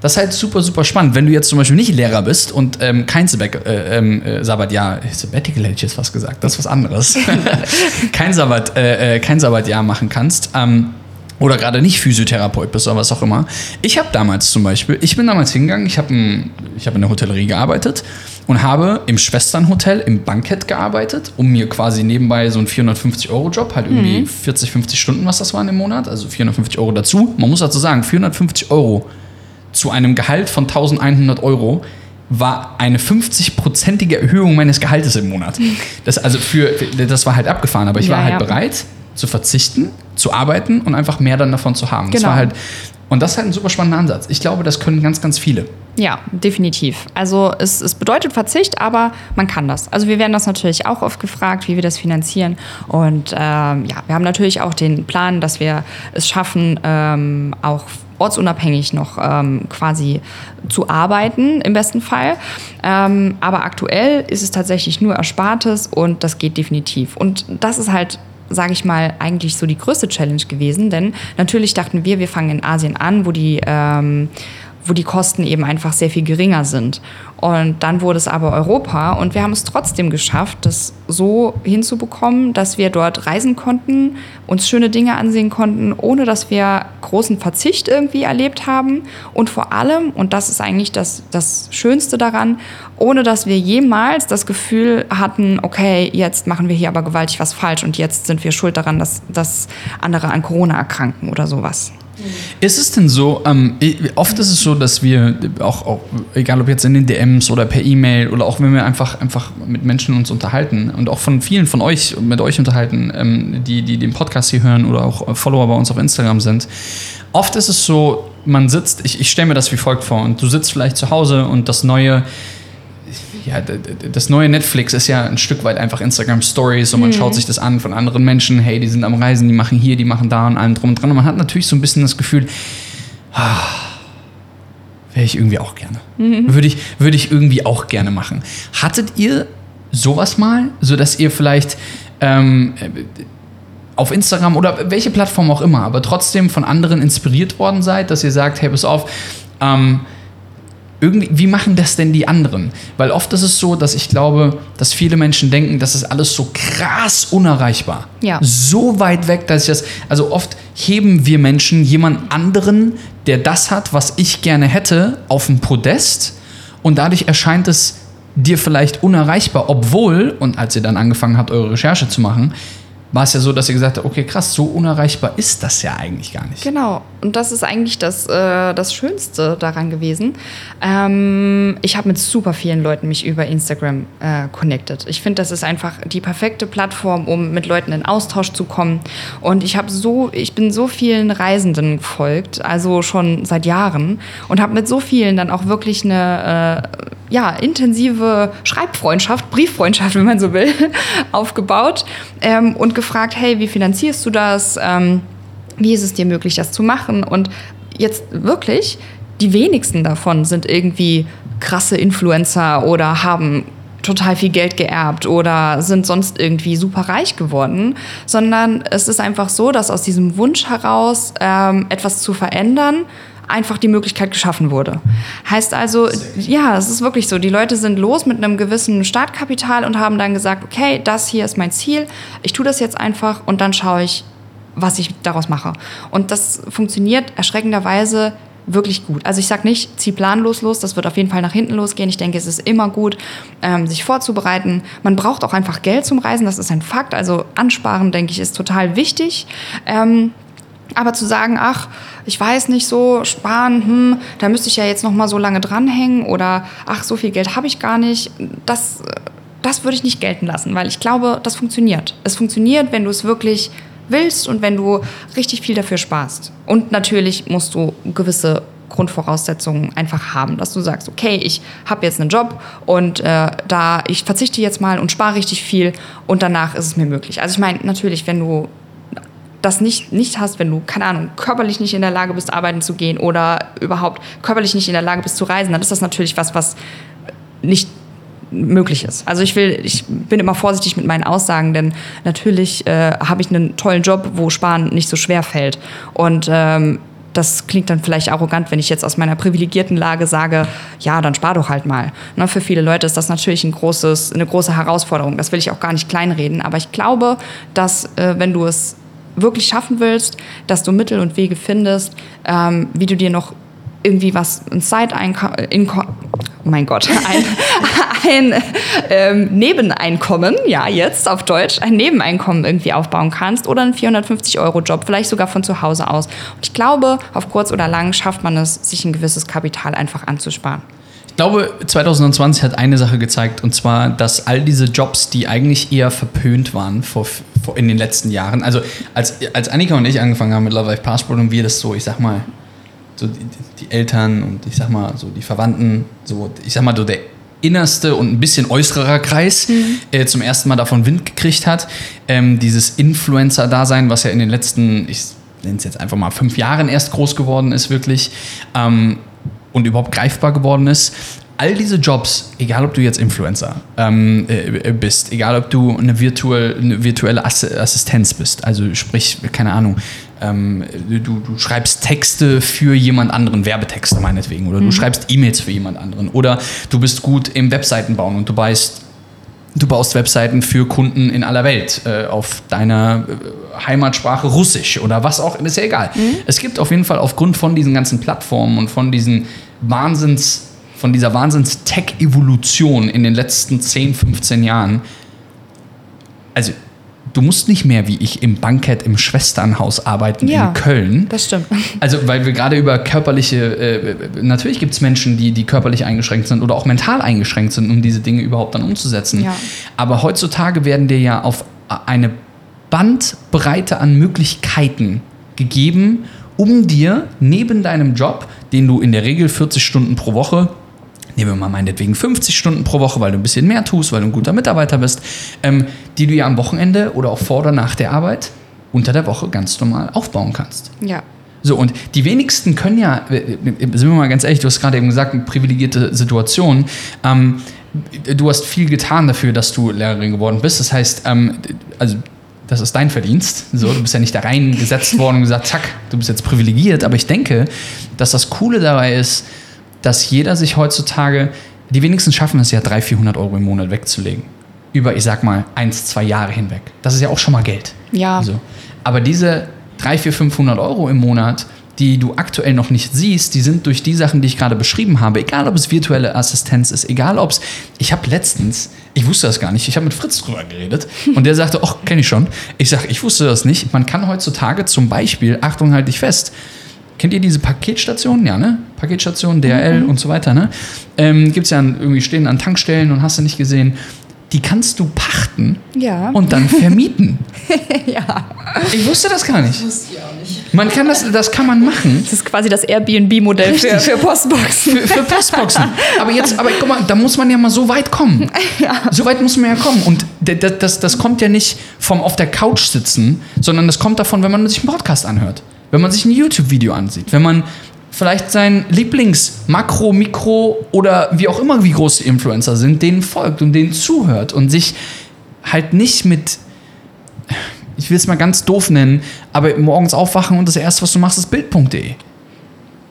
Das ist halt super, super spannend. Wenn du jetzt zum Beispiel nicht Lehrer bist und ähm, kein Sabbat, äh, ähm, äh, Sabbat, ja, Sabbatical hätte ich jetzt was gesagt, das ist was anderes. kein Sabbat, äh, äh, kein Sabbatjahr machen kannst. Ähm, oder gerade nicht Physiotherapeut bist oder was auch immer. Ich habe damals zum Beispiel, ich bin damals hingegangen, ich habe hab in der Hotellerie gearbeitet und habe im Schwesternhotel im Bankett gearbeitet, um mir quasi nebenbei so einen 450-Euro-Job, halt irgendwie mhm. 40, 50 Stunden, was das waren im Monat, also 450 Euro dazu. Man muss dazu sagen, 450 Euro zu einem Gehalt von 1100 Euro war eine 50-prozentige Erhöhung meines Gehaltes im Monat. Das, also für, das war halt abgefahren, aber ich ja, war halt ja. bereit zu verzichten, zu arbeiten und einfach mehr dann davon zu haben. Genau. Das war halt, und das ist halt ein super spannender Ansatz. Ich glaube, das können ganz, ganz viele. Ja, definitiv. Also es, es bedeutet Verzicht, aber man kann das. Also wir werden das natürlich auch oft gefragt, wie wir das finanzieren. Und ähm, ja, wir haben natürlich auch den Plan, dass wir es schaffen, ähm, auch ortsunabhängig noch ähm, quasi zu arbeiten, im besten Fall. Ähm, aber aktuell ist es tatsächlich nur Erspartes und das geht definitiv. Und das ist halt sage ich mal, eigentlich so die größte Challenge gewesen, denn natürlich dachten wir, wir fangen in Asien an, wo die ähm, wo die Kosten eben einfach sehr viel geringer sind. Und dann wurde es aber Europa und wir haben es trotzdem geschafft, das so hinzubekommen, dass wir dort reisen konnten, uns schöne Dinge ansehen konnten, ohne dass wir großen Verzicht irgendwie erlebt haben. Und vor allem, und das ist eigentlich das, das Schönste daran, ohne dass wir jemals das Gefühl hatten, okay, jetzt machen wir hier aber gewaltig was falsch und jetzt sind wir schuld daran, dass, dass andere an Corona erkranken oder sowas. Ist es denn so, ähm, oft ist es so, dass wir auch, auch, egal ob jetzt in den DMs oder per E-Mail oder auch wenn wir einfach, einfach mit Menschen uns unterhalten und auch von vielen von euch, mit euch unterhalten, ähm, die, die den Podcast hier hören oder auch Follower bei uns auf Instagram sind, oft ist es so, man sitzt, ich, ich stelle mir das wie folgt vor und du sitzt vielleicht zu Hause und das neue ja, das neue Netflix ist ja ein Stück weit einfach Instagram Stories und man mhm. schaut sich das an von anderen Menschen. Hey, die sind am Reisen, die machen hier, die machen da und allem drum und dran. Und man hat natürlich so ein bisschen das Gefühl, ah, wäre ich irgendwie auch gerne. Mhm. Würde, ich, würde ich irgendwie auch gerne machen. Hattet ihr sowas mal, sodass ihr vielleicht ähm, auf Instagram oder welche Plattform auch immer, aber trotzdem von anderen inspiriert worden seid, dass ihr sagt, hey, pass auf, ähm, irgendwie, wie machen das denn die anderen? Weil oft ist es so, dass ich glaube, dass viele Menschen denken, das ist alles so krass unerreichbar. Ja. So weit weg, dass ich das. Also oft heben wir Menschen jemand anderen, der das hat, was ich gerne hätte, auf den Podest und dadurch erscheint es dir vielleicht unerreichbar, obwohl, und als ihr dann angefangen habt, eure Recherche zu machen, war es ja so, dass ihr gesagt habt, okay, krass, so unerreichbar ist das ja eigentlich gar nicht. Genau, und das ist eigentlich das, äh, das Schönste daran gewesen. Ähm, ich habe mit super vielen Leuten mich über Instagram äh, connected. Ich finde, das ist einfach die perfekte Plattform, um mit Leuten in Austausch zu kommen. Und ich habe so, ich bin so vielen Reisenden gefolgt, also schon seit Jahren, und habe mit so vielen dann auch wirklich eine äh, ja, intensive Schreibfreundschaft, Brieffreundschaft, wenn man so will, aufgebaut ähm, und gefragt, hey, wie finanzierst du das? Ähm, wie ist es dir möglich, das zu machen? Und jetzt wirklich, die wenigsten davon sind irgendwie krasse Influencer oder haben total viel Geld geerbt oder sind sonst irgendwie super reich geworden, sondern es ist einfach so, dass aus diesem Wunsch heraus ähm, etwas zu verändern einfach die Möglichkeit geschaffen wurde. Heißt also, ja, es ist wirklich so, die Leute sind los mit einem gewissen Startkapital und haben dann gesagt, okay, das hier ist mein Ziel, ich tue das jetzt einfach und dann schaue ich, was ich daraus mache. Und das funktioniert erschreckenderweise wirklich gut. Also ich sage nicht, zieh planlos los, das wird auf jeden Fall nach hinten losgehen. Ich denke, es ist immer gut, ähm, sich vorzubereiten. Man braucht auch einfach Geld zum Reisen, das ist ein Fakt. Also ansparen, denke ich, ist total wichtig. Ähm, aber zu sagen, ach, ich weiß nicht so, sparen, hm, da müsste ich ja jetzt noch mal so lange dranhängen oder ach, so viel Geld habe ich gar nicht, das, das würde ich nicht gelten lassen, weil ich glaube, das funktioniert. Es funktioniert, wenn du es wirklich willst und wenn du richtig viel dafür sparst. Und natürlich musst du gewisse Grundvoraussetzungen einfach haben, dass du sagst, okay, ich habe jetzt einen Job und äh, da ich verzichte jetzt mal und spare richtig viel und danach ist es mir möglich. Also ich meine, natürlich, wenn du das nicht, nicht hast, wenn du, keine Ahnung, körperlich nicht in der Lage bist, arbeiten zu gehen oder überhaupt körperlich nicht in der Lage bist zu reisen, dann ist das natürlich was, was nicht möglich ist. Also ich will, ich bin immer vorsichtig mit meinen Aussagen, denn natürlich äh, habe ich einen tollen Job, wo Sparen nicht so schwer fällt. Und ähm, das klingt dann vielleicht arrogant, wenn ich jetzt aus meiner privilegierten Lage sage, ja, dann spar doch halt mal. Ne, für viele Leute ist das natürlich ein großes, eine große Herausforderung. Das will ich auch gar nicht kleinreden. Aber ich glaube, dass äh, wenn du es wirklich schaffen willst, dass du Mittel und Wege findest, ähm, wie du dir noch irgendwie was, ein Side-Einkommen, oh mein Gott, ein, ein ähm, Nebeneinkommen, ja, jetzt auf Deutsch, ein Nebeneinkommen irgendwie aufbauen kannst oder einen 450-Euro-Job, vielleicht sogar von zu Hause aus. Und ich glaube, auf kurz oder lang schafft man es, sich ein gewisses Kapital einfach anzusparen. Ich glaube, 2020 hat eine Sache gezeigt, und zwar, dass all diese Jobs, die eigentlich eher verpönt waren vor, vor in den letzten Jahren, also als, als Annika und ich angefangen haben mit Love Life Passport und wir das so, ich sag mal, so die, die Eltern und ich sag mal so die Verwandten, so ich sag mal so der innerste und ein bisschen äußerer Kreis mhm. äh, zum ersten Mal davon Wind gekriegt hat. Ähm, dieses Influencer-Dasein, was ja in den letzten, ich nenne es jetzt einfach mal fünf Jahren erst groß geworden ist, wirklich ähm, und überhaupt greifbar geworden ist. All diese Jobs, egal ob du jetzt Influencer ähm, äh, bist, egal ob du eine, virtuell, eine virtuelle Assistenz bist, also sprich, keine Ahnung, ähm, du, du, schreibst Texte für jemand anderen, Werbetexte meinetwegen, oder mhm. du schreibst E-Mails für jemand anderen, oder du bist gut im Webseiten bauen und du baust, du baust Webseiten für Kunden in aller Welt äh, auf deiner äh, Heimatsprache Russisch oder was auch, ist ja egal. Mhm. Es gibt auf jeden Fall aufgrund von diesen ganzen Plattformen und von diesen Wahnsinns, von dieser Wahnsinns-Tech-Evolution in den letzten 10, 15 Jahren, also du musst nicht mehr wie ich im Bankett im Schwesternhaus arbeiten ja, in Köln. Das stimmt. Also, weil wir gerade über körperliche, äh, natürlich gibt es Menschen, die, die körperlich eingeschränkt sind oder auch mental eingeschränkt sind, um diese Dinge überhaupt dann umzusetzen. Ja. Aber heutzutage werden dir ja auf eine Bandbreite an Möglichkeiten gegeben, um dir neben deinem Job, den du in der Regel 40 Stunden pro Woche nehmen wir mal meinetwegen 50 Stunden pro Woche, weil du ein bisschen mehr tust, weil du ein guter Mitarbeiter bist, ähm, die du ja am Wochenende oder auch vor oder nach der Arbeit unter der Woche ganz normal aufbauen kannst. Ja. So, und die wenigsten können ja, äh, äh, sind wir mal ganz ehrlich, du hast gerade eben gesagt, eine privilegierte Situation. Ähm, du hast viel getan dafür, dass du Lehrerin geworden bist. Das heißt, ähm, also das ist dein Verdienst. So, du bist ja nicht da reingesetzt worden und gesagt, zack, du bist jetzt privilegiert. Aber ich denke, dass das Coole dabei ist, dass jeder sich heutzutage, die wenigsten schaffen es ja, 300, 400 Euro im Monat wegzulegen. Über, ich sag mal, eins, zwei Jahre hinweg. Das ist ja auch schon mal Geld. Ja. Also, aber diese 300, 400, 500 Euro im Monat, die du aktuell noch nicht siehst, die sind durch die Sachen, die ich gerade beschrieben habe, egal ob es virtuelle Assistenz ist, egal ob es. Ich habe letztens, ich wusste das gar nicht, ich habe mit Fritz drüber geredet und der sagte, ach, kenne ich schon. Ich sage, ich wusste das nicht. Man kann heutzutage zum Beispiel, Achtung, halt dich fest, Kennt ihr diese Paketstationen? Ja, ne? Paketstationen, DRL mhm. und so weiter, ne? Ähm, Gibt es ja an, irgendwie stehen an Tankstellen und hast du nicht gesehen. Die kannst du pachten ja. und dann vermieten. ja. Ich wusste das gar nicht. Das wusste ich auch nicht. Man kann das, das kann man machen. Das ist quasi das Airbnb-Modell für, für Postboxen. Für, für, Postboxen. Aber jetzt, aber guck mal, da muss man ja mal so weit kommen. Ja. So weit muss man ja kommen. Und das, das, das kommt ja nicht vom auf der Couch sitzen, sondern das kommt davon, wenn man sich einen Podcast anhört wenn man sich ein YouTube-Video ansieht, wenn man vielleicht sein Lieblings-Makro, Mikro oder wie auch immer, wie groß die Influencer sind, denen folgt und denen zuhört und sich halt nicht mit, ich will es mal ganz doof nennen, aber morgens aufwachen und das erste, was du machst, ist Bild.de.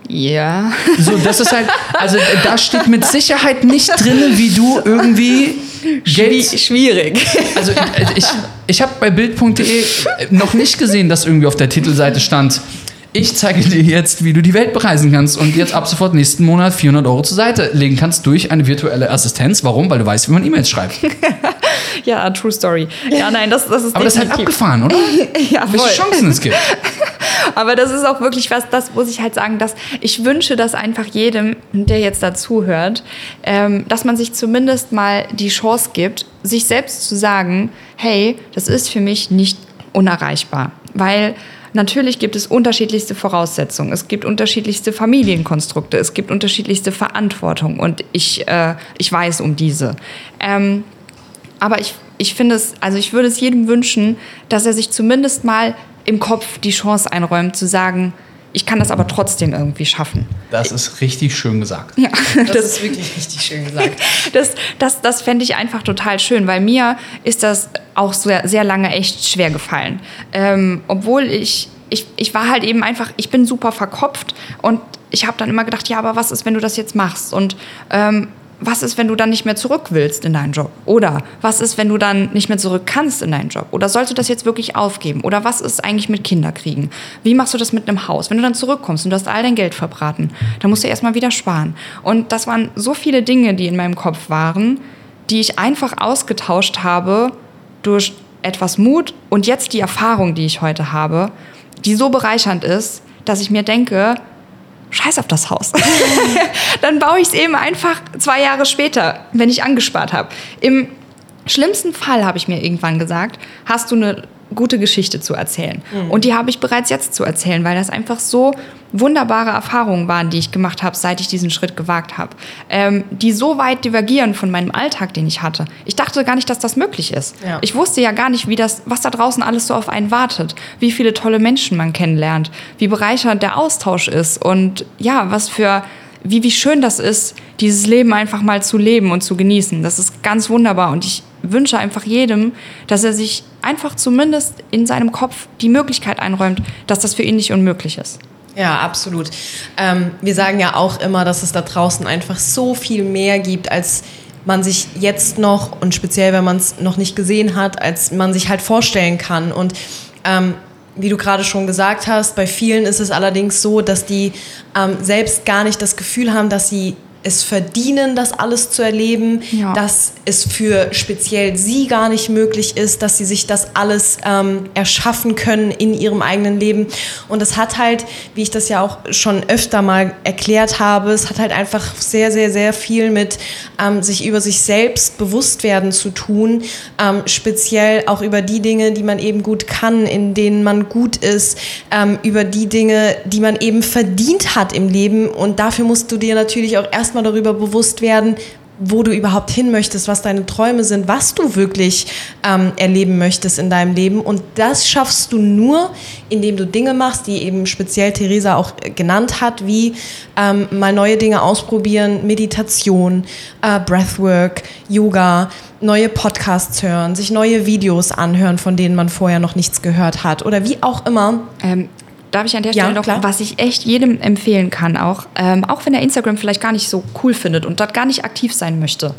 Ja. So, das ist halt, also da steht mit Sicherheit nicht drin, wie du irgendwie Geld, schwierig. also ich, ich habe bei Bild.de noch nicht gesehen, dass irgendwie auf der Titelseite stand, ich zeige dir jetzt, wie du die Welt bereisen kannst und jetzt ab sofort nächsten Monat 400 Euro zur Seite legen kannst durch eine virtuelle Assistenz. Warum? Weil du weißt, wie man E-Mails schreibt. Ja, true story. Ja, nein, das, das ist Aber das ist halt abgefahren, oder? Ja, Welche voll. Chancen es gibt. Aber das ist auch wirklich was, das muss ich halt sagen, dass ich wünsche, dass einfach jedem, der jetzt dazu hört, ähm, dass man sich zumindest mal die Chance gibt, sich selbst zu sagen, hey, das ist für mich nicht unerreichbar. Weil natürlich gibt es unterschiedlichste Voraussetzungen, es gibt unterschiedlichste Familienkonstrukte, es gibt unterschiedlichste Verantwortung. Und ich, äh, ich weiß um diese. Ähm, aber ich, ich finde es, also ich würde es jedem wünschen, dass er sich zumindest mal im Kopf die Chance einräumt, zu sagen, ich kann das aber trotzdem irgendwie schaffen. Das ist richtig schön gesagt. Ja, Das, ist wirklich richtig schön gesagt. das, das, das fände ich einfach total schön, weil mir ist das auch sehr, sehr lange echt schwer gefallen. Ähm, obwohl ich, ich, ich war halt eben einfach, ich bin super verkopft und ich habe dann immer gedacht, ja, aber was ist, wenn du das jetzt machst? Und ähm, was ist, wenn du dann nicht mehr zurück willst in deinen Job? Oder was ist, wenn du dann nicht mehr zurück kannst in deinen Job? Oder sollst du das jetzt wirklich aufgeben? Oder was ist eigentlich mit Kinderkriegen? Wie machst du das mit einem Haus? Wenn du dann zurückkommst und du hast all dein Geld verbraten, dann musst du erstmal wieder sparen. Und das waren so viele Dinge, die in meinem Kopf waren, die ich einfach ausgetauscht habe durch etwas Mut und jetzt die Erfahrung, die ich heute habe, die so bereichernd ist, dass ich mir denke, scheiß auf das Haus. Dann baue ich es eben einfach zwei Jahre später, wenn ich angespart habe. Im schlimmsten Fall habe ich mir irgendwann gesagt, hast du eine gute Geschichte zu erzählen. Und die habe ich bereits jetzt zu erzählen, weil das einfach so wunderbare Erfahrungen waren, die ich gemacht habe, seit ich diesen Schritt gewagt habe. Ähm, die so weit divergieren von meinem Alltag, den ich hatte. Ich dachte gar nicht, dass das möglich ist. Ja. Ich wusste ja gar nicht, wie das, was da draußen alles so auf einen wartet, wie viele tolle Menschen man kennenlernt, wie bereichernd der Austausch ist und ja, was für, wie, wie schön das ist, dieses Leben einfach mal zu leben und zu genießen. Das ist ganz wunderbar und ich wünsche einfach jedem, dass er sich einfach zumindest in seinem Kopf die Möglichkeit einräumt, dass das für ihn nicht unmöglich ist. Ja, absolut. Ähm, wir sagen ja auch immer, dass es da draußen einfach so viel mehr gibt, als man sich jetzt noch und speziell, wenn man es noch nicht gesehen hat, als man sich halt vorstellen kann. Und ähm, wie du gerade schon gesagt hast, bei vielen ist es allerdings so, dass die ähm, selbst gar nicht das Gefühl haben, dass sie es verdienen, das alles zu erleben, Ja. dass es für speziell sie gar nicht möglich ist, dass sie sich das alles ähm, erschaffen können in ihrem eigenen Leben. Und es hat halt, wie ich das ja auch schon öfter mal erklärt habe, es hat halt einfach sehr, sehr, sehr viel mit ähm, sich über sich selbst bewusst werden zu tun, ähm, speziell auch über die Dinge, die man eben gut kann, in denen man gut ist, ähm, über die Dinge, die man eben verdient hat im Leben. Und dafür musst du dir natürlich auch erstmal darüber bewusst werden, wo du überhaupt hin möchtest, was deine Träume sind, was du wirklich ähm, erleben möchtest in deinem Leben. Und das schaffst du nur, indem du Dinge machst, die eben speziell Theresa auch äh, genannt hat, wie ähm, mal neue Dinge ausprobieren, Meditation, äh, Breathwork, Yoga, neue Podcasts hören, sich neue Videos anhören, von denen man vorher noch nichts gehört hat oder wie auch immer. Ähm, darf ich an der Ja, Stelle noch, klar. was ich echt jedem empfehlen kann, auch, ähm, auch wenn er Instagram vielleicht gar nicht so cool findet und dort gar nicht aktiv sein möchte.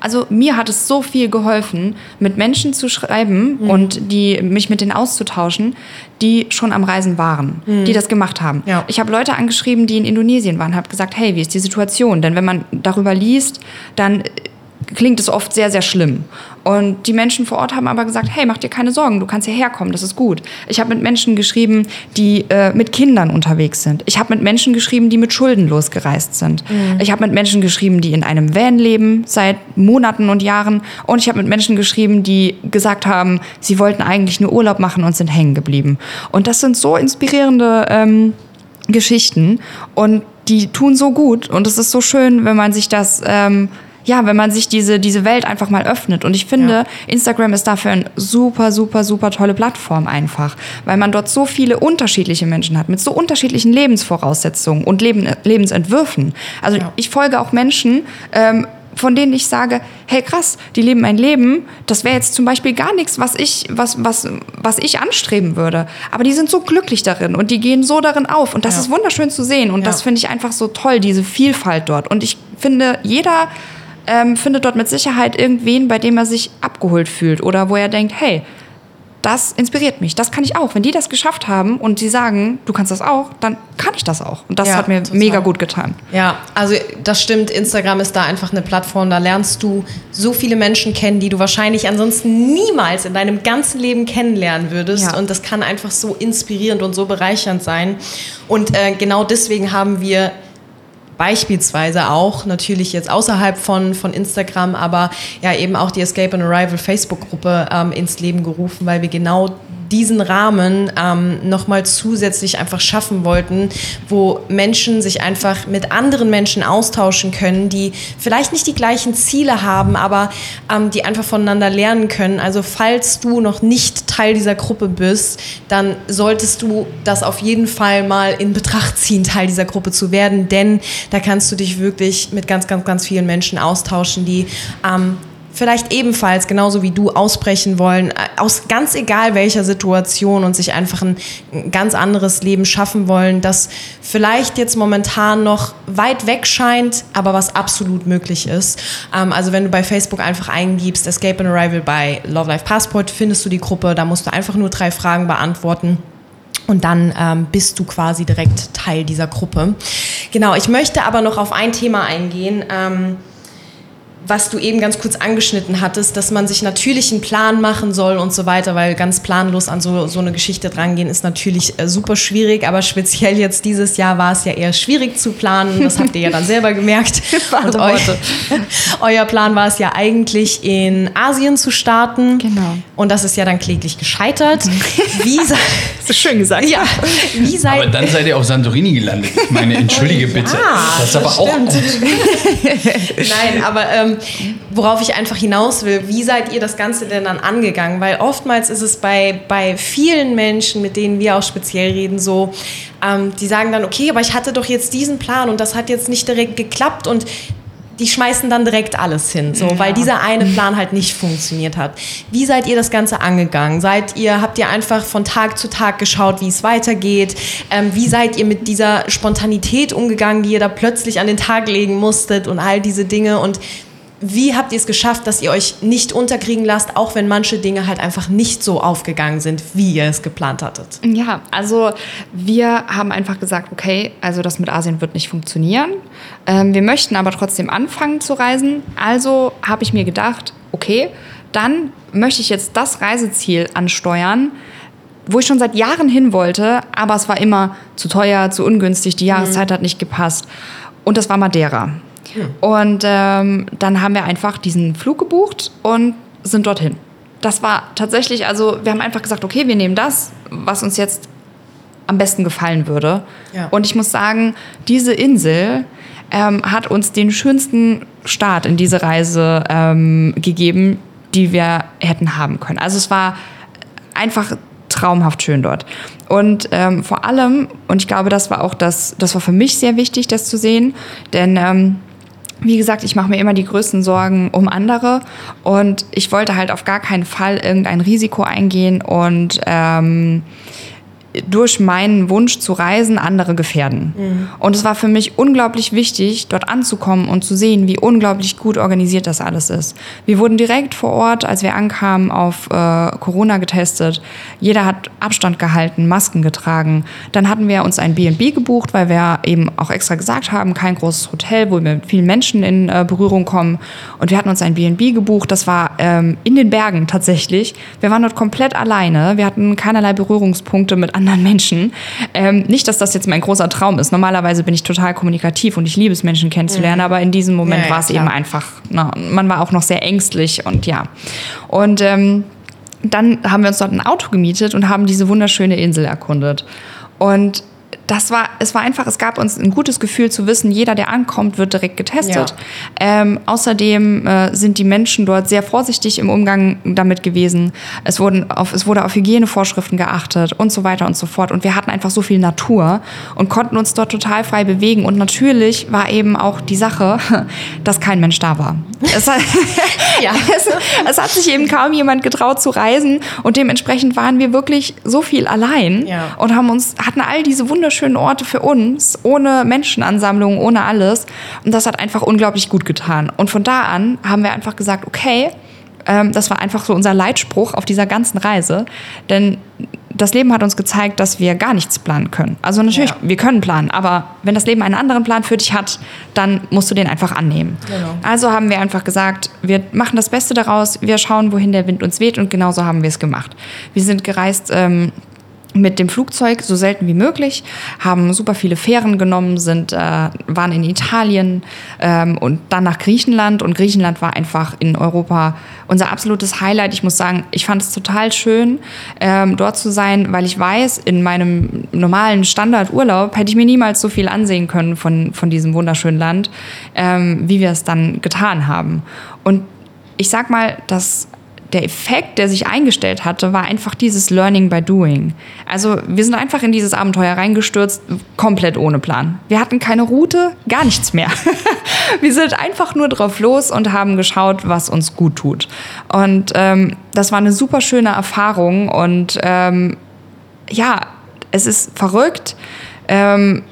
Also mir hat es so viel geholfen, mit Menschen zu schreiben Mhm. und die, mich mit denen auszutauschen, die schon am Reisen waren, die das gemacht haben. Mhm. Ja. Ich habe Leute angeschrieben, die in Indonesien waren, habe gesagt, hey, wie ist die Situation? Denn wenn man darüber liest, dann klingt es oft sehr, sehr schlimm. Und die Menschen vor Ort haben aber gesagt, hey, mach dir keine Sorgen, du kannst hierher kommen, das ist gut. Ich habe mit Menschen geschrieben, die äh, mit Kindern unterwegs sind. Ich habe mit Menschen geschrieben, die mit Schulden losgereist sind. Ich habe mit Menschen geschrieben, die in einem Van leben seit Monaten und Jahren. Und ich habe mit Menschen geschrieben, die gesagt haben, sie wollten eigentlich nur Urlaub machen und sind hängen geblieben. Und das sind so inspirierende ähm, Geschichten und die tun so gut und es ist so schön, wenn man sich das, ähm, ja, wenn man sich diese, diese Welt einfach mal öffnet. Und ich finde, Ja. Instagram ist dafür eine super, super, super tolle Plattform einfach, weil man dort so viele unterschiedliche Menschen hat mit so unterschiedlichen Lebensvoraussetzungen und Leben, Lebensentwürfen. Also Ja. ich folge auch Menschen, ähm, von denen ich sage, hey krass, die leben ein Leben, das wäre jetzt zum Beispiel gar nichts, was ich, was, was, was ich anstreben würde. Aber die sind so glücklich darin und die gehen so darin auf. Und das Ja. ist wunderschön zu sehen. Und Ja. das finde ich einfach so toll, diese Vielfalt dort. Und ich finde, jeder ähm, findet dort mit Sicherheit irgendwen, bei dem er sich abgeholt fühlt oder wo er denkt, hey, das inspiriert mich, das kann ich auch. Wenn die das geschafft haben und sie sagen, du kannst das auch, dann kann ich das auch. Und das Ja, hat mir total. mega gut getan. Ja, also das stimmt. Instagram ist da einfach eine Plattform. Da lernst du so viele Menschen kennen, die du wahrscheinlich ansonsten niemals in deinem ganzen Leben kennenlernen würdest. Ja. Und das kann einfach so inspirierend und so bereichernd sein. Und äh, genau deswegen haben wir beispielsweise auch natürlich jetzt außerhalb von, von Instagram, aber ja eben auch die Escape and Arrival Facebook-Gruppe ähm, ins Leben gerufen, weil wir genau diesen Rahmen ähm, nochmal zusätzlich einfach schaffen wollten, wo Menschen sich einfach mit anderen Menschen austauschen können, die vielleicht nicht die gleichen Ziele haben, aber ähm, die einfach voneinander lernen können. Also falls du noch nicht Teil dieser Gruppe bist, dann solltest du das auf jeden Fall mal in Betracht ziehen, Teil dieser Gruppe zu werden, denn da kannst du dich wirklich mit ganz, ganz, ganz vielen Menschen austauschen, die ähm, vielleicht ebenfalls genauso wie du ausbrechen wollen, äh, aus ganz egal welcher Situation und sich einfach ein, ganz anderes Leben schaffen wollen, das vielleicht jetzt momentan noch weit weg scheint, aber was absolut möglich ist. Ähm, also wenn du bei Facebook einfach eingibst, Escape and Arrival bei Love Life Passport, findest du die Gruppe, da musst du einfach nur drei Fragen beantworten. Und dann ähm, bist du quasi direkt Teil dieser Gruppe. Genau, ich möchte aber noch auf ein Thema eingehen. Ähm, was du eben ganz kurz angeschnitten hattest, dass man sich natürlich einen Plan machen soll und so weiter, weil ganz planlos an so, so eine Geschichte drangehen ist natürlich äh, super schwierig, aber speziell jetzt dieses Jahr war es ja eher schwierig zu planen, das habt ihr ja dann selber gemerkt. Und eu euer Plan war es ja eigentlich in Asien zu starten. Genau. Und das ist ja dann kläglich gescheitert. Wie, Das ist schön gesagt. ja, wie seid Aber dann seid ihr auf Santorini gelandet. Ich meine, entschuldige bitte. Das ist aber auch stimmt. gut. Nein, aber ähm, worauf ich einfach hinaus will, wie seid ihr das Ganze denn dann angegangen? Weil oftmals ist es bei, bei vielen Menschen, mit denen wir auch speziell reden, so, ähm, die sagen dann, okay, aber ich hatte doch jetzt diesen Plan und das hat jetzt nicht direkt geklappt und die schmeißen dann direkt alles hin, so, weil dieser eine Plan halt nicht funktioniert hat. Wie seid ihr das Ganze angegangen? Seid ihr, habt ihr einfach von Tag zu Tag geschaut, wie es weitergeht? Ähm, wie seid ihr mit dieser Spontanität umgegangen, die ihr da plötzlich an den Tag legen musstet und all diese Dinge? Und wie habt ihr es geschafft, dass ihr euch nicht unterkriegen lasst, auch wenn manche Dinge halt einfach nicht so aufgegangen sind, wie ihr es geplant hattet? Ja, also wir haben einfach gesagt, okay, also das mit Asien wird nicht funktionieren. Ähm, wir möchten aber trotzdem anfangen zu reisen. Also habe ich mir gedacht, okay, dann möchte ich jetzt das Reiseziel ansteuern, wo ich schon seit Jahren hin wollte, aber es war immer zu teuer, zu ungünstig, die Jahreszeit hat nicht gepasst. Und das war Madeira. Und ähm, dann haben wir einfach diesen Flug gebucht und sind dorthin. Das war tatsächlich, also wir haben einfach gesagt, okay, wir nehmen das, was uns jetzt am besten gefallen würde. Ja. Und ich muss sagen, diese Insel ähm, hat uns den schönsten Start in diese Reise ähm, gegeben, die wir hätten haben können. Also es war einfach traumhaft schön dort. Und ähm, vor allem, und ich glaube, das war auch das, das war für mich sehr wichtig, das zu sehen, denn ähm, wie gesagt, ich mache mir immer die größten Sorgen um andere und ich wollte halt auf gar keinen Fall irgendein Risiko eingehen und ähm, durch meinen Wunsch zu reisen andere gefährden. Und es war für mich unglaublich wichtig, dort anzukommen und zu sehen, wie unglaublich gut organisiert das alles ist. Wir wurden direkt vor Ort, als wir ankamen, auf äh, Corona getestet. Jeder hat Abstand gehalten, Masken getragen. Dann hatten wir uns ein B&B gebucht, weil wir eben auch extra gesagt haben, kein großes Hotel, wo wir mit vielen Menschen in äh, Berührung kommen. Und wir hatten uns ein B&B gebucht. Das war ähm, in den Bergen tatsächlich. Wir waren dort komplett alleine. Wir hatten keinerlei Berührungspunkte mit anderen Menschen. Ähm, nicht, dass das jetzt mein großer Traum ist. Normalerweise bin ich total kommunikativ und ich liebe es, Menschen kennenzulernen. Aber in diesem Moment Ja, war es eben einfach, na, man war auch noch sehr ängstlich und ja. Und ähm, dann haben wir uns dort ein Auto gemietet und haben diese wunderschöne Insel erkundet. Und das war, es war einfach, es gab uns ein gutes Gefühl zu wissen, jeder, der ankommt, wird direkt getestet. Ähm, außerdem äh, sind die Menschen dort sehr vorsichtig im Umgang damit gewesen. Es, wurden auf, es wurde auf Hygienevorschriften geachtet und so weiter und so fort. Und wir hatten einfach so viel Natur und konnten uns dort total frei bewegen. Und natürlich war eben auch die Sache, dass kein Mensch da war. Es hat, Ja. es, es hat sich eben kaum jemand getraut zu reisen und dementsprechend waren wir wirklich so viel allein Ja. und haben uns hatten all diese wunderschönen wunderschönen Orte für uns, ohne Menschenansammlungen, ohne alles. Und das hat einfach unglaublich gut getan. Und von da an haben wir einfach gesagt, okay, ähm, das war einfach so unser Leitspruch auf dieser ganzen Reise. Denn das Leben hat uns gezeigt, dass wir gar nichts planen können. Also natürlich, Ja. wir können planen, aber wenn das Leben einen anderen Plan für dich hat, dann musst du den einfach annehmen. Genau. Also haben wir einfach gesagt, wir machen das Beste daraus, wir schauen, wohin der Wind uns weht und genauso haben wir es gemacht. Wir sind gereist ähm, mit dem Flugzeug so selten wie möglich, haben super viele Fähren genommen, sind, äh, waren in Italien ähm, und dann nach Griechenland. Und Griechenland war einfach in Europa unser absolutes Highlight. Ich muss sagen, ich fand es total schön, ähm, dort zu sein, weil ich weiß, in meinem normalen Standardurlaub hätte ich mir niemals so viel ansehen können von, von diesem wunderschönen Land, ähm, wie wir es dann getan haben. Und ich sag mal, dass der Effekt, der sich eingestellt hatte, war einfach dieses Learning by Doing. Also wir sind einfach in dieses Abenteuer reingestürzt, komplett ohne Plan. Wir hatten keine Route, gar nichts mehr. wir sind einfach nur drauf los und haben geschaut, was uns gut tut. Und ähm, das war eine super schöne Erfahrung und ähm, ja, es ist verrückt. Ähm,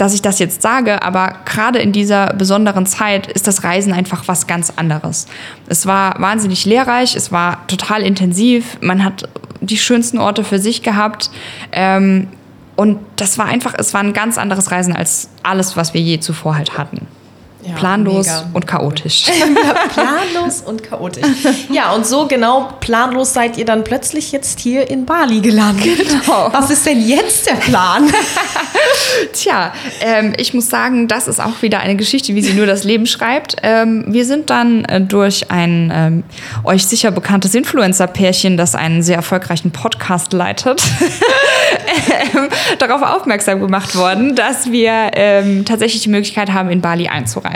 dass ich das jetzt sage, aber gerade in dieser besonderen Zeit ist das Reisen einfach was ganz anderes. Es war wahnsinnig lehrreich, es war total intensiv, man hat die schönsten Orte für sich gehabt ähm, und das war einfach, es war ein ganz anderes Reisen als alles, was wir je zuvor halt hatten. Ja, Planlos mega. und chaotisch. planlos und chaotisch. Ja, und so genau planlos seid ihr dann plötzlich jetzt hier in Bali gelandet. Genau. Was ist denn jetzt der Plan? Tja, ähm, ich muss sagen, das ist auch wieder eine Geschichte, wie sie nur das Leben schreibt. Ähm, wir sind dann äh, durch ein ähm, euch sicher bekanntes Influencer-Pärchen, das einen sehr erfolgreichen Podcast leitet, ähm, darauf aufmerksam gemacht worden, dass wir ähm, tatsächlich die Möglichkeit haben, in Bali einzureisen.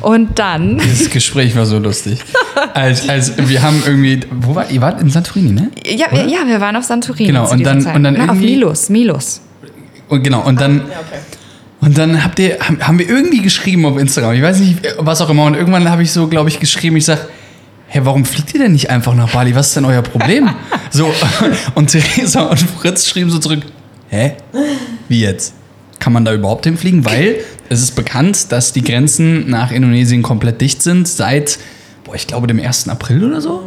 Und dann, Das Gespräch war so lustig. Als, als wir haben irgendwie, wo war ihr? wart in Santorini, ne? ja, wir, ja, wir waren auf Santorini. Genau, und dann- Zeit. und dann Na, auf irgendwie- Milos, Milos. Und genau, und dann, und dann habt ihr, haben wir irgendwie geschrieben auf Instagram, ich weiß nicht, was auch immer, und irgendwann habe ich so, glaube ich, geschrieben, ich sag, hä, warum fliegt ihr denn nicht einfach nach Bali? Was ist denn euer Problem? so, und Theresa und Fritz schrieben so zurück, hä? Wie jetzt? Kann man da überhaupt hinfliegen? Weil es ist bekannt, dass die Grenzen nach Indonesien komplett dicht sind seit, boah, ich glaube, dem 1. April oder so.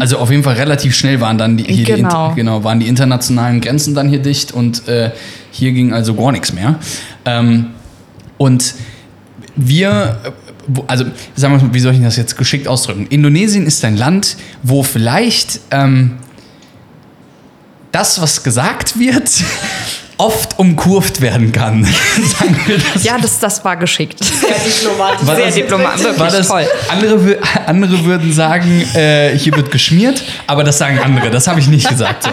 Also auf jeden Fall relativ schnell waren dann die, hier Genau. die, genau, waren die internationalen Grenzen dann hier dicht und äh, hier ging also gar nichts mehr. Ähm, und wir, also sagen wir mal, wie soll ich das jetzt geschickt ausdrücken? Indonesien ist ein Land, wo vielleicht ähm, das, was gesagt wird, oft umkurvt werden kann. Sagen wir das Ja, das, das war geschickt. Sehr diplomatisch. War Sehr das- diplomatisch, war das, toll. andere, andere würden sagen, äh, hier wird geschmiert, aber das sagen andere. Das habe ich nicht gesagt. So.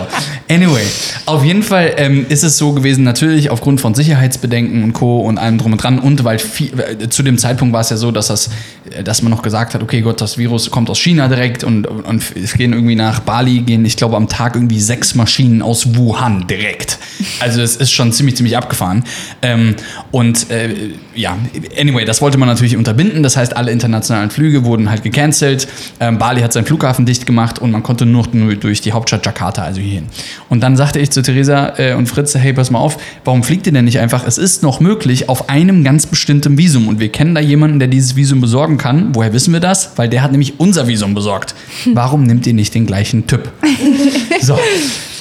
Anyway, auf jeden Fall ähm, ist es so gewesen, natürlich aufgrund von Sicherheitsbedenken und Co. und allem drum und dran und weil viel, äh, zu dem Zeitpunkt war es ja so, dass, das, äh, dass man noch gesagt hat, okay Gott, das Virus kommt aus China direkt und, und es gehen irgendwie nach Bali, gehen, ich glaube, am Tag irgendwie sechs Maschinen aus Wuhan direkt. Also es ist schon ziemlich, ziemlich abgefahren. Ähm, und äh, ja, anyway, das wollte man natürlich unterbinden. Das heißt, alle internationalen Flüge wurden halt gecancelt. Ähm, Bali hat seinen Flughafen dicht gemacht und man konnte nur, nur durch die Hauptstadt Jakarta, also hierhin. Und dann sagte ich zu Theresa äh, und Fritz, hey, pass mal auf, warum fliegt ihr denn nicht einfach? Es ist noch möglich auf einem ganz bestimmten Visum und wir kennen da jemanden, der dieses Visum besorgen kann. Woher wissen wir das? Weil der hat nämlich unser Visum besorgt. Warum nimmt ihr nicht den gleichen Typ? So.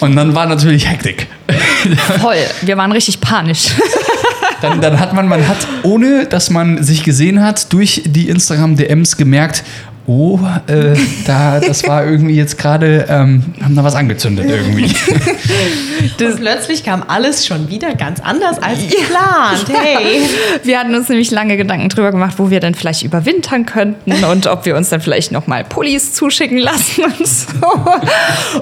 Und dann war natürlich Hektik. Voll. Wir waren richtig panisch. Dann, dann hat man, man hat, ohne dass man sich gesehen hat, durch die Instagram-DMs gemerkt, oh, äh, da, das war irgendwie jetzt gerade, ähm, haben da was angezündet irgendwie. Und plötzlich kam alles schon wieder ganz anders als geplant. Hey. Wir hatten uns nämlich lange Gedanken drüber gemacht, wo wir denn vielleicht überwintern könnten und ob wir uns dann vielleicht nochmal Pullis zuschicken lassen und so.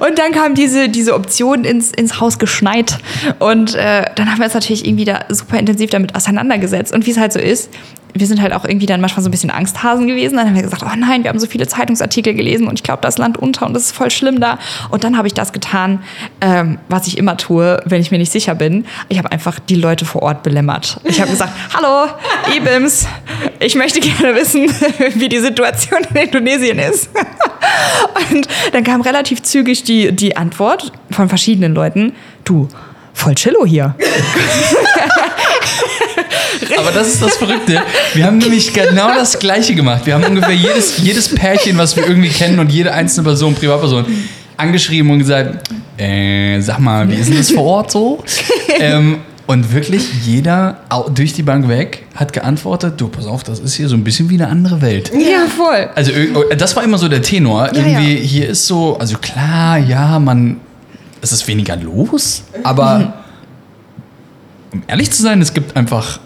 Und dann kam diese, diese Option ins, ins Haus geschneit. Und äh, dann haben wir uns natürlich irgendwie da super intensiv damit auseinandergesetzt. Und wie es halt so ist, wir sind halt auch irgendwie dann manchmal so ein bisschen Angsthasen gewesen. Dann haben wir gesagt, oh nein, wir haben so viele Zeitungsartikel gelesen und ich glaube, das Land unter und das ist voll schlimm da. Und dann habe ich das getan, ähm, was ich immer tue, wenn ich mir nicht sicher bin. Ich habe einfach die Leute vor Ort belämmert. Ich habe gesagt, hallo, Ibims, ich möchte gerne wissen, wie die Situation in Indonesien ist. Und dann kam relativ zügig die, die Antwort von verschiedenen Leuten, du, voll chillo hier. Aber das ist das Verrückte. Wir haben nämlich genau das Gleiche gemacht. Wir haben ungefähr jedes, jedes Pärchen, was wir irgendwie kennen und jede einzelne Person, Privatperson, angeschrieben und gesagt, äh, sag mal, wie ist denn das vor Ort so? ähm, und wirklich jeder durch die Bank weg hat geantwortet, du, pass auf, das ist hier so ein bisschen wie eine andere Welt. Ja, voll. Also ir- das war immer so der Tenor. Ja, Irgendwie ja. hier ist so, also klar, ja, man, es ist weniger los, aber um ehrlich zu sein, es gibt einfach,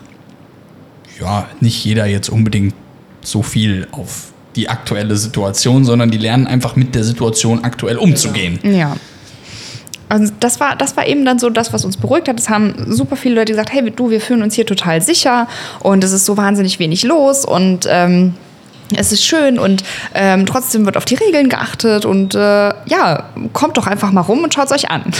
ja, nicht jeder jetzt unbedingt so viel auf die aktuelle Situation, sondern die lernen einfach mit der Situation aktuell umzugehen. Ja. Also das war, das war eben dann so das, was uns beruhigt hat. Es haben super viele Leute gesagt, hey du, wir fühlen uns hier total sicher und es ist so wahnsinnig wenig los und ähm, es ist schön und ähm, trotzdem wird auf die Regeln geachtet und äh, ja, kommt doch einfach mal rum und schaut es euch an.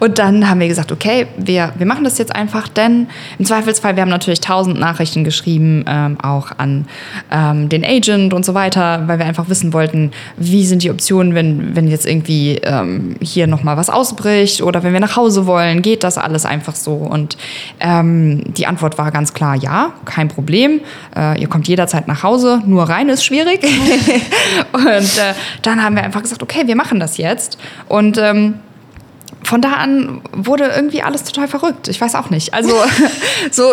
Und dann haben wir gesagt, okay, wir, wir machen das jetzt einfach, denn im Zweifelsfall, wir haben natürlich tausend Nachrichten geschrieben, ähm, auch an ähm, den Agent und so weiter, weil wir einfach wissen wollten, wie sind die Optionen, wenn, wenn jetzt irgendwie ähm, hier nochmal was ausbricht oder wenn wir nach Hause wollen, geht das alles einfach so? Und ähm, die Antwort war ganz klar, ja, kein Problem. Äh, ihr kommt jederzeit nach Hause, nur rein ist schwierig. und äh, dann haben wir einfach gesagt, okay, wir machen das jetzt. Und ähm, von da an wurde irgendwie alles total verrückt. Ich weiß auch nicht. Also so,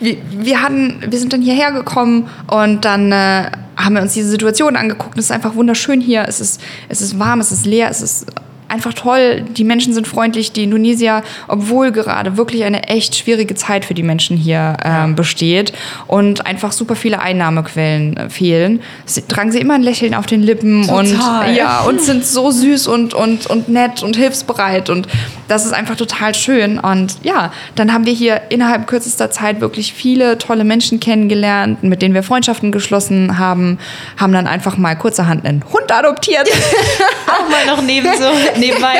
wir, wir hatten, wir sind dann hierher gekommen und dann äh, haben wir uns diese Situation angeguckt. Es ist einfach wunderschön hier. Es ist, es ist warm, es ist leer, es ist einfach toll. Die Menschen sind freundlich. Die Indonesier, obwohl gerade wirklich eine echt schwierige Zeit für die Menschen hier ähm, besteht und einfach super viele Einnahmequellen äh, fehlen, sie, tragen sie immer ein Lächeln auf den Lippen und Total. ja und sind so süß und, und, und nett und hilfsbereit und das ist einfach total schön und ja, dann haben wir hier innerhalb kürzester Zeit wirklich viele tolle Menschen kennengelernt, mit denen wir Freundschaften geschlossen haben, haben dann einfach mal kurzerhand einen Hund adoptiert Auch mal noch neben so, nebenbei.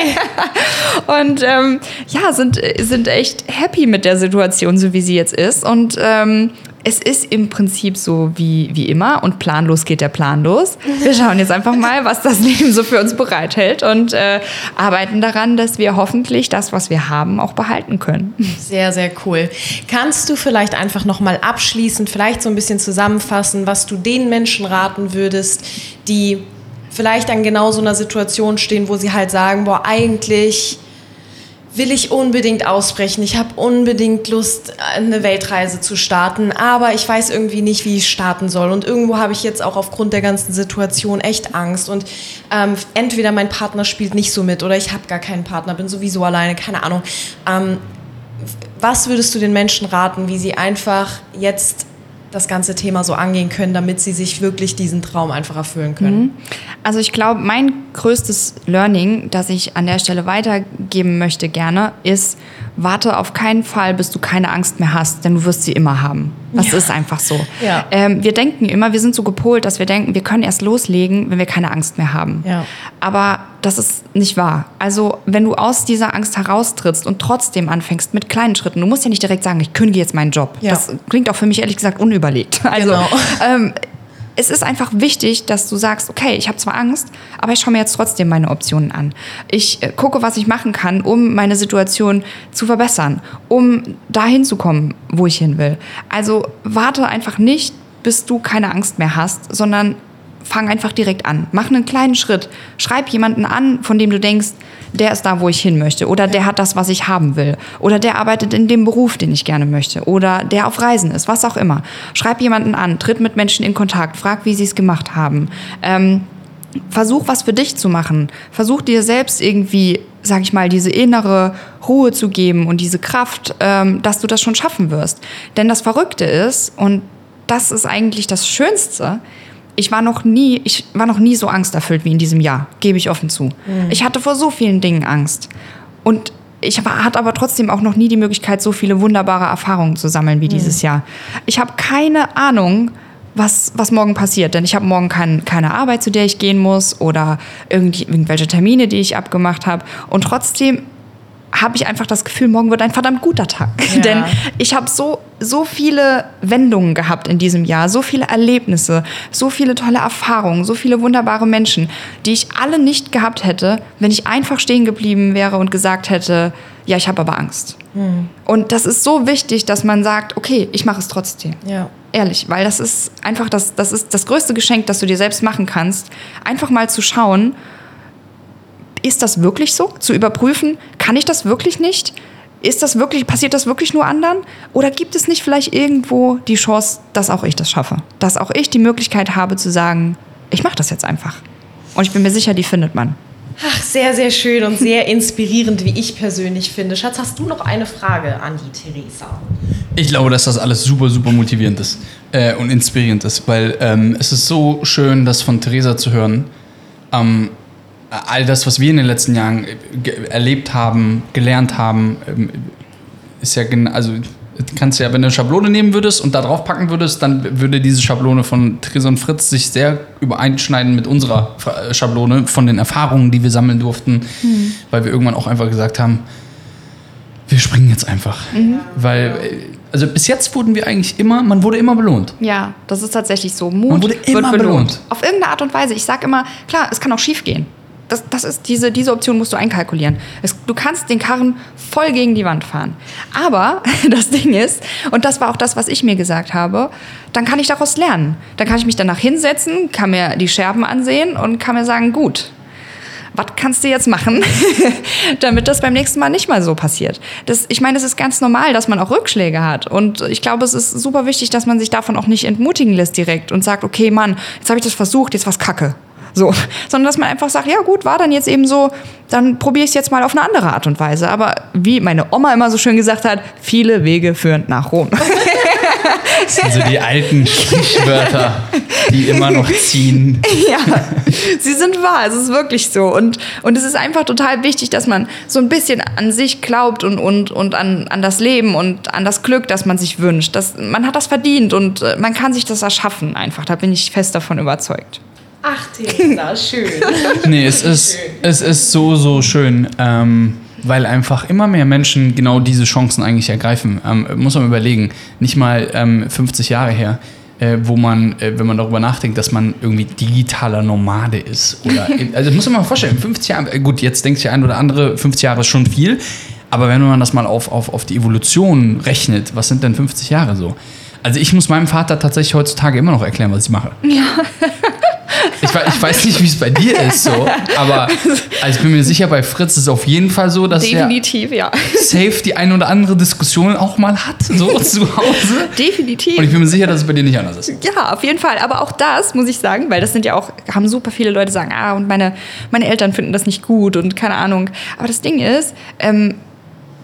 und ähm, ja, sind, sind echt happy mit der Situation, so wie sie jetzt ist und ähm, es ist im Prinzip so wie, wie immer und planlos geht der Plan los. Wir schauen jetzt einfach mal, was das Leben so für uns bereithält und äh, arbeiten daran, dass wir hoffentlich das, was wir haben, auch behalten können. Sehr, sehr cool. Kannst du vielleicht einfach nochmal abschließend, vielleicht so ein bisschen zusammenfassen, was du den Menschen raten würdest, die vielleicht an genau so einer Situation stehen, wo sie halt sagen, boah, eigentlich will ich unbedingt ausbrechen. Ich habe unbedingt Lust, eine Weltreise zu starten, aber ich weiß irgendwie nicht, wie ich starten soll. Und irgendwo habe ich jetzt auch aufgrund der ganzen Situation echt Angst. Und ähm, entweder mein Partner spielt nicht so mit oder ich habe gar keinen Partner, bin sowieso alleine, keine Ahnung. Ähm, was würdest du den Menschen raten, wie sie einfach jetzt das ganze Thema so angehen können, damit sie sich wirklich diesen Traum einfach erfüllen können? Also ich glaube, mein größtes Learning, das ich an der Stelle weitergeben möchte gerne, ist, warte auf keinen Fall, bis du keine Angst mehr hast, denn du wirst sie immer haben. Das ist einfach so. Ja. Ähm, wir denken immer, wir sind so gepolt, dass wir denken, wir können erst loslegen, wenn wir keine Angst mehr haben. Ja. Aber das ist nicht wahr. Also wenn du aus dieser Angst heraustrittst und trotzdem anfängst mit kleinen Schritten, du musst ja nicht direkt sagen, ich kündige jetzt meinen Job. Ja. Das klingt auch für mich ehrlich gesagt unüberlegt. Also Genau. ähm, es ist einfach wichtig, dass du sagst, okay, ich habe zwar Angst, aber ich schaue mir jetzt trotzdem meine Optionen an. Ich äh, gucke, was ich machen kann, um meine Situation zu verbessern, um dahin zu kommen, wo ich hin will. Also warte einfach nicht, bis du keine Angst mehr hast, sondern fang einfach direkt an. Mach einen kleinen Schritt. Schreib jemanden an, von dem du denkst, der ist da, wo ich hin möchte. Oder der hat das, was ich haben will. Oder der arbeitet in dem Beruf, den ich gerne möchte. Oder der auf Reisen ist, was auch immer. Schreib jemanden an, tritt mit Menschen in Kontakt, frag, wie sie es gemacht haben. Ähm, versuch was für dich zu machen. Versuch dir selbst irgendwie, sag ich mal, diese innere Ruhe zu geben und diese Kraft, ähm, dass du das schon schaffen wirst. Denn das Verrückte ist, und das ist eigentlich das Schönste, ich war noch nie, ich war noch nie so angsterfüllt wie in diesem Jahr, gebe ich offen zu. Ich hatte vor so vielen Dingen Angst. Und ich war- hatte aber trotzdem auch noch nie die Möglichkeit, so viele wunderbare Erfahrungen zu sammeln wie dieses Jahr. Ich habe keine Ahnung, was, was morgen passiert. Denn ich habe morgen kein, keine Arbeit, zu der ich gehen muss oder irgendwelche Termine, die ich abgemacht habe. Und trotzdem habe ich einfach das Gefühl, morgen wird ein verdammt guter Tag. Ja. Denn ich habe so, so viele Wendungen gehabt in diesem Jahr, so viele Erlebnisse, so viele tolle Erfahrungen, so viele wunderbare Menschen, die ich alle nicht gehabt hätte, wenn ich einfach stehen geblieben wäre und gesagt hätte, ja, ich habe aber Angst. Und das ist so wichtig, dass man sagt, okay, ich mache es trotzdem. Ja. Ehrlich, weil das ist einfach das, das ist das größte Geschenk, das du dir selbst machen kannst. Einfach mal zu schauen, ist das wirklich so? Zu überprüfen, kann ich das wirklich nicht? Ist das wirklich, passiert das wirklich nur anderen? Oder gibt es nicht vielleicht irgendwo die Chance, dass auch ich das schaffe? Dass auch ich die Möglichkeit habe zu sagen, ich mache das jetzt einfach. Und ich bin mir sicher, die findet man. Ach, sehr, sehr schön und sehr inspirierend, wie ich persönlich finde. Schatz, hast du noch eine Frage an die Theresa? Ich glaube, dass das alles super, super motivierend ist äh, und inspirierend ist, weil ähm, es ist so schön, das von Theresa zu hören. Ähm, all das, was wir in den letzten Jahren äh, erlebt haben, gelernt haben, ähm, ist ja genau, also du kannst ja, wenn du eine Schablone nehmen würdest und da drauf packen würdest, dann würde diese Schablone von und Fritz sich sehr übereinschneiden mit unserer äh, Schablone von den Erfahrungen, die wir sammeln durften, weil wir irgendwann auch einfach gesagt haben, wir springen jetzt einfach. Weil, äh, also bis jetzt wurden wir eigentlich immer, man wurde immer belohnt. Ja, das ist tatsächlich so. Mut Man wurde immer belohnt. belohnt. Auf irgendeine Art und Weise. Ich sage immer, klar, es kann auch schief gehen. Das, das ist diese, diese Option musst du einkalkulieren. Es, du kannst den Karren voll gegen die Wand fahren. Aber das Ding ist, und das war auch das, was ich mir gesagt habe, dann kann ich daraus lernen. Dann kann ich mich danach hinsetzen, kann mir die Scherben ansehen und kann mir sagen, gut, was kannst du jetzt machen, damit das beim nächsten Mal nicht mal so passiert? Das, ich meine, es ist ganz normal, dass man auch Rückschläge hat. Und ich glaube, es ist super wichtig, dass man sich davon auch nicht entmutigen lässt direkt und sagt, okay, Mann, jetzt habe ich das versucht, jetzt was kacke. So, sondern dass man einfach sagt, ja gut, war dann jetzt eben so, dann probiere ich es jetzt mal auf eine andere Art und Weise. Aber wie meine Oma immer so schön gesagt hat, viele Wege führen nach Rom. Das sind so die alten Sprichwörter, die immer noch ziehen. ja, sie sind wahr, es ist wirklich so. Und, und es ist einfach total wichtig, dass man so ein bisschen an sich glaubt und, und, und an, an das Leben und an das Glück, das man sich wünscht. Das, man hat das verdient und äh, man kann sich das erschaffen einfach. Da bin ich fest davon überzeugt. Ach, Theresa, schön. Nee, es ist, es ist so, so schön, ähm, weil einfach immer mehr Menschen genau diese Chancen eigentlich ergreifen. Ähm, muss man überlegen, nicht mal ähm, 50 Jahre her, äh, wo man, äh, wenn man darüber nachdenkt, dass man irgendwie digitaler Nomade ist. Oder, also muss man mal vorstellen, 50 Jahre, äh, gut, jetzt denkt sich ein oder andere, 50 Jahre ist schon viel, aber wenn man das mal auf, auf, auf die Evolution rechnet, was sind denn 50 Jahre so? Also ich muss meinem Vater tatsächlich heutzutage immer noch erklären, was ich mache. Ich, ich weiß nicht, wie es bei dir ist, so, aber also ich bin mir sicher, bei Fritz ist es auf jeden Fall so, dass er Definitiv, ja. safe die ein oder andere Diskussion auch mal hat, so zu Hause. Definitiv. Und ich bin mir sicher, dass es bei dir nicht anders ist. Ja, auf jeden Fall. Aber auch das muss ich sagen, weil das sind ja auch, haben super viele Leute sagen, ah, und meine, meine Eltern finden das nicht gut und keine Ahnung. Aber das Ding ist, ähm,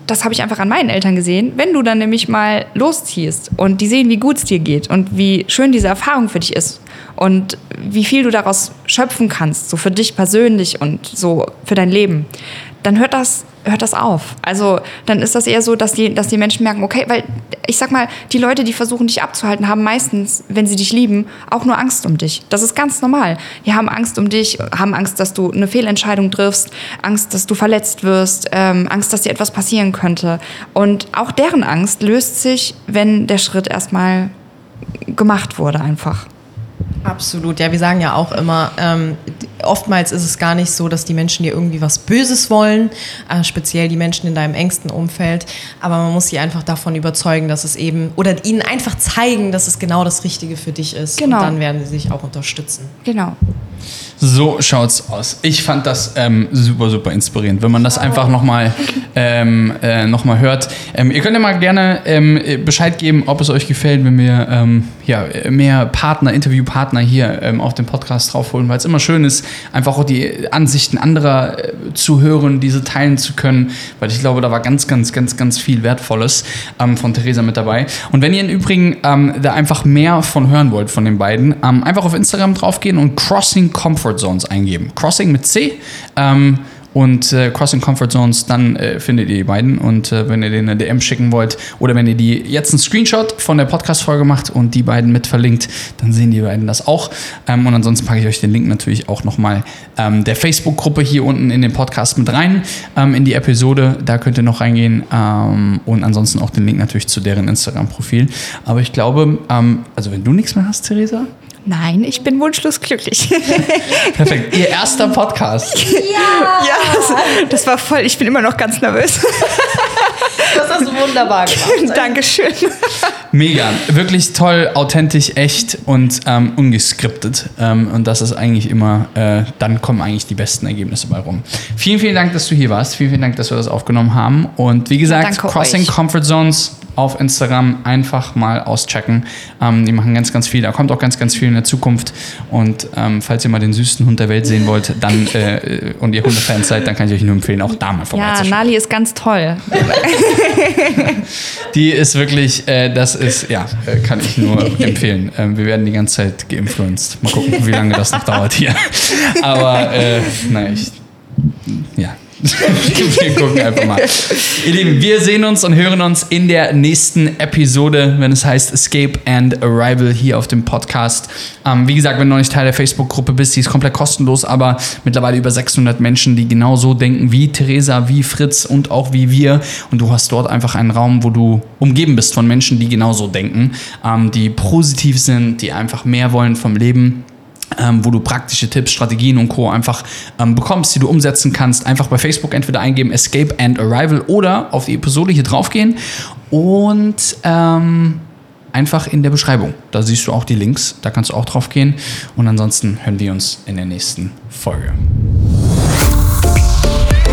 das habe ich einfach an meinen Eltern gesehen. Wenn du dann nämlich mal losziehst und die sehen, wie gut es dir geht und wie schön diese Erfahrung für dich ist und wie viel du daraus schöpfen kannst, so für dich persönlich und so für dein Leben, dann hört das, hört das auf. Also dann ist das eher so, dass die, dass die Menschen merken, okay, weil ich sag mal, die Leute, die versuchen, dich abzuhalten, haben meistens, wenn sie dich lieben, auch nur Angst um dich. Das ist ganz normal. Die haben Angst um dich, haben Angst, dass du eine Fehlentscheidung triffst, Angst, dass du verletzt wirst, ähm, Angst, dass dir etwas passieren könnte. Und auch deren Angst löst sich, wenn der Schritt erstmal gemacht wurde, einfach. Absolut, ja, wir sagen ja auch immer, ähm, oftmals ist es gar nicht so, dass die Menschen dir irgendwie was Böses wollen, äh, speziell die Menschen in deinem engsten Umfeld, aber man muss sie einfach davon überzeugen, dass es eben, oder ihnen einfach zeigen, dass es genau das Richtige für dich ist Genau. und dann werden sie sich auch unterstützen. Genau. So schaut's aus. Ich fand das ähm, super, super inspirierend, wenn man das einfach nochmal ähm, äh, noch hört. Ähm, ihr könnt ja mal gerne ähm, äh, Bescheid geben, ob es euch gefällt, wenn wir ähm, ja, mehr Partner, Interviewpartner hier ähm, auf dem Podcast draufholen, weil es immer schön ist, einfach auch die Ansichten anderer äh, zu hören, diese teilen zu können, weil ich glaube, da war ganz, ganz, ganz, ganz viel Wertvolles ähm, von Theresa mit dabei. Und wenn ihr im Übrigen da einfach mehr von hören wollt von den beiden, einfach auf Instagram draufgehen und Crossing Comfort Zones eingeben. Crossing mit C. Ähm, und äh, Crossing Comfort Zones, dann äh, findet ihr die beiden. Und äh, wenn ihr denen eine DM schicken wollt oder wenn ihr die jetzt einen Screenshot von der Podcast-Folge macht und die beiden mit verlinkt, dann sehen die beiden das auch. Ähm, und ansonsten packe ich euch den Link natürlich auch nochmal ähm, der Facebook-Gruppe hier unten in den Podcast mit rein, ähm, in die Episode. Da könnt ihr noch reingehen. Ähm, und ansonsten auch den Link natürlich zu deren Instagram-Profil. Aber ich glaube, ähm, also wenn du nichts mehr hast, Theresa, Nein, ich bin wunschlos glücklich. Perfekt. Ihr erster Podcast. ja, das, das war voll. Ich bin immer noch ganz nervös. Das hast du wunderbar gemacht. Dankeschön. Mega. Wirklich toll, authentisch, echt und ähm, ungeskriptet. Ähm, und das ist eigentlich immer, äh, dann kommen eigentlich die besten Ergebnisse bei rum. Vielen, vielen Dank, dass du hier warst. Vielen, vielen Dank, dass wir das aufgenommen haben. Und wie gesagt, danke Crossing euch. Comfort Zones auf Instagram einfach mal auschecken. Ähm, die machen ganz, ganz viel. Da kommt auch ganz, ganz viel in der Zukunft. Und ähm, falls ihr mal den süßesten Hund der Welt sehen wollt, dann äh, und ihr Hundefans seid, dann kann ich euch nur empfehlen, auch da mal Ja, vorbeizuschauen. Nali ist ganz toll. Die ist wirklich, äh, das ist, ja, äh, kann ich nur empfehlen. Ähm, wir werden die ganze Zeit geinfluenced. Mal gucken, wie lange das noch dauert hier. Aber, äh, nein, ich, ja. Wir gucken einfach mal. Ihr Lieben, wir sehen uns und hören uns in der nächsten Episode, wenn es heißt Escape and Arrival hier auf dem Podcast. Ähm, wie gesagt, wenn du noch nicht Teil der Facebook-Gruppe bist, die ist komplett kostenlos, aber mittlerweile über 600 Menschen, die genauso denken wie Theresa, wie Fritz und auch wie wir. Und du hast dort einfach einen Raum, wo du umgeben bist von Menschen, die genauso denken, ähm, die positiv sind, die einfach mehr wollen vom Leben ähm, wo du praktische Tipps, Strategien und Co. einfach ähm, bekommst, die du umsetzen kannst. Einfach bei Facebook entweder eingeben Escape and Arrival oder auf die Episode hier draufgehen und ähm, einfach in der Beschreibung. Da siehst du auch die Links, da kannst du auch drauf gehen. Und ansonsten hören wir uns in der nächsten Folge.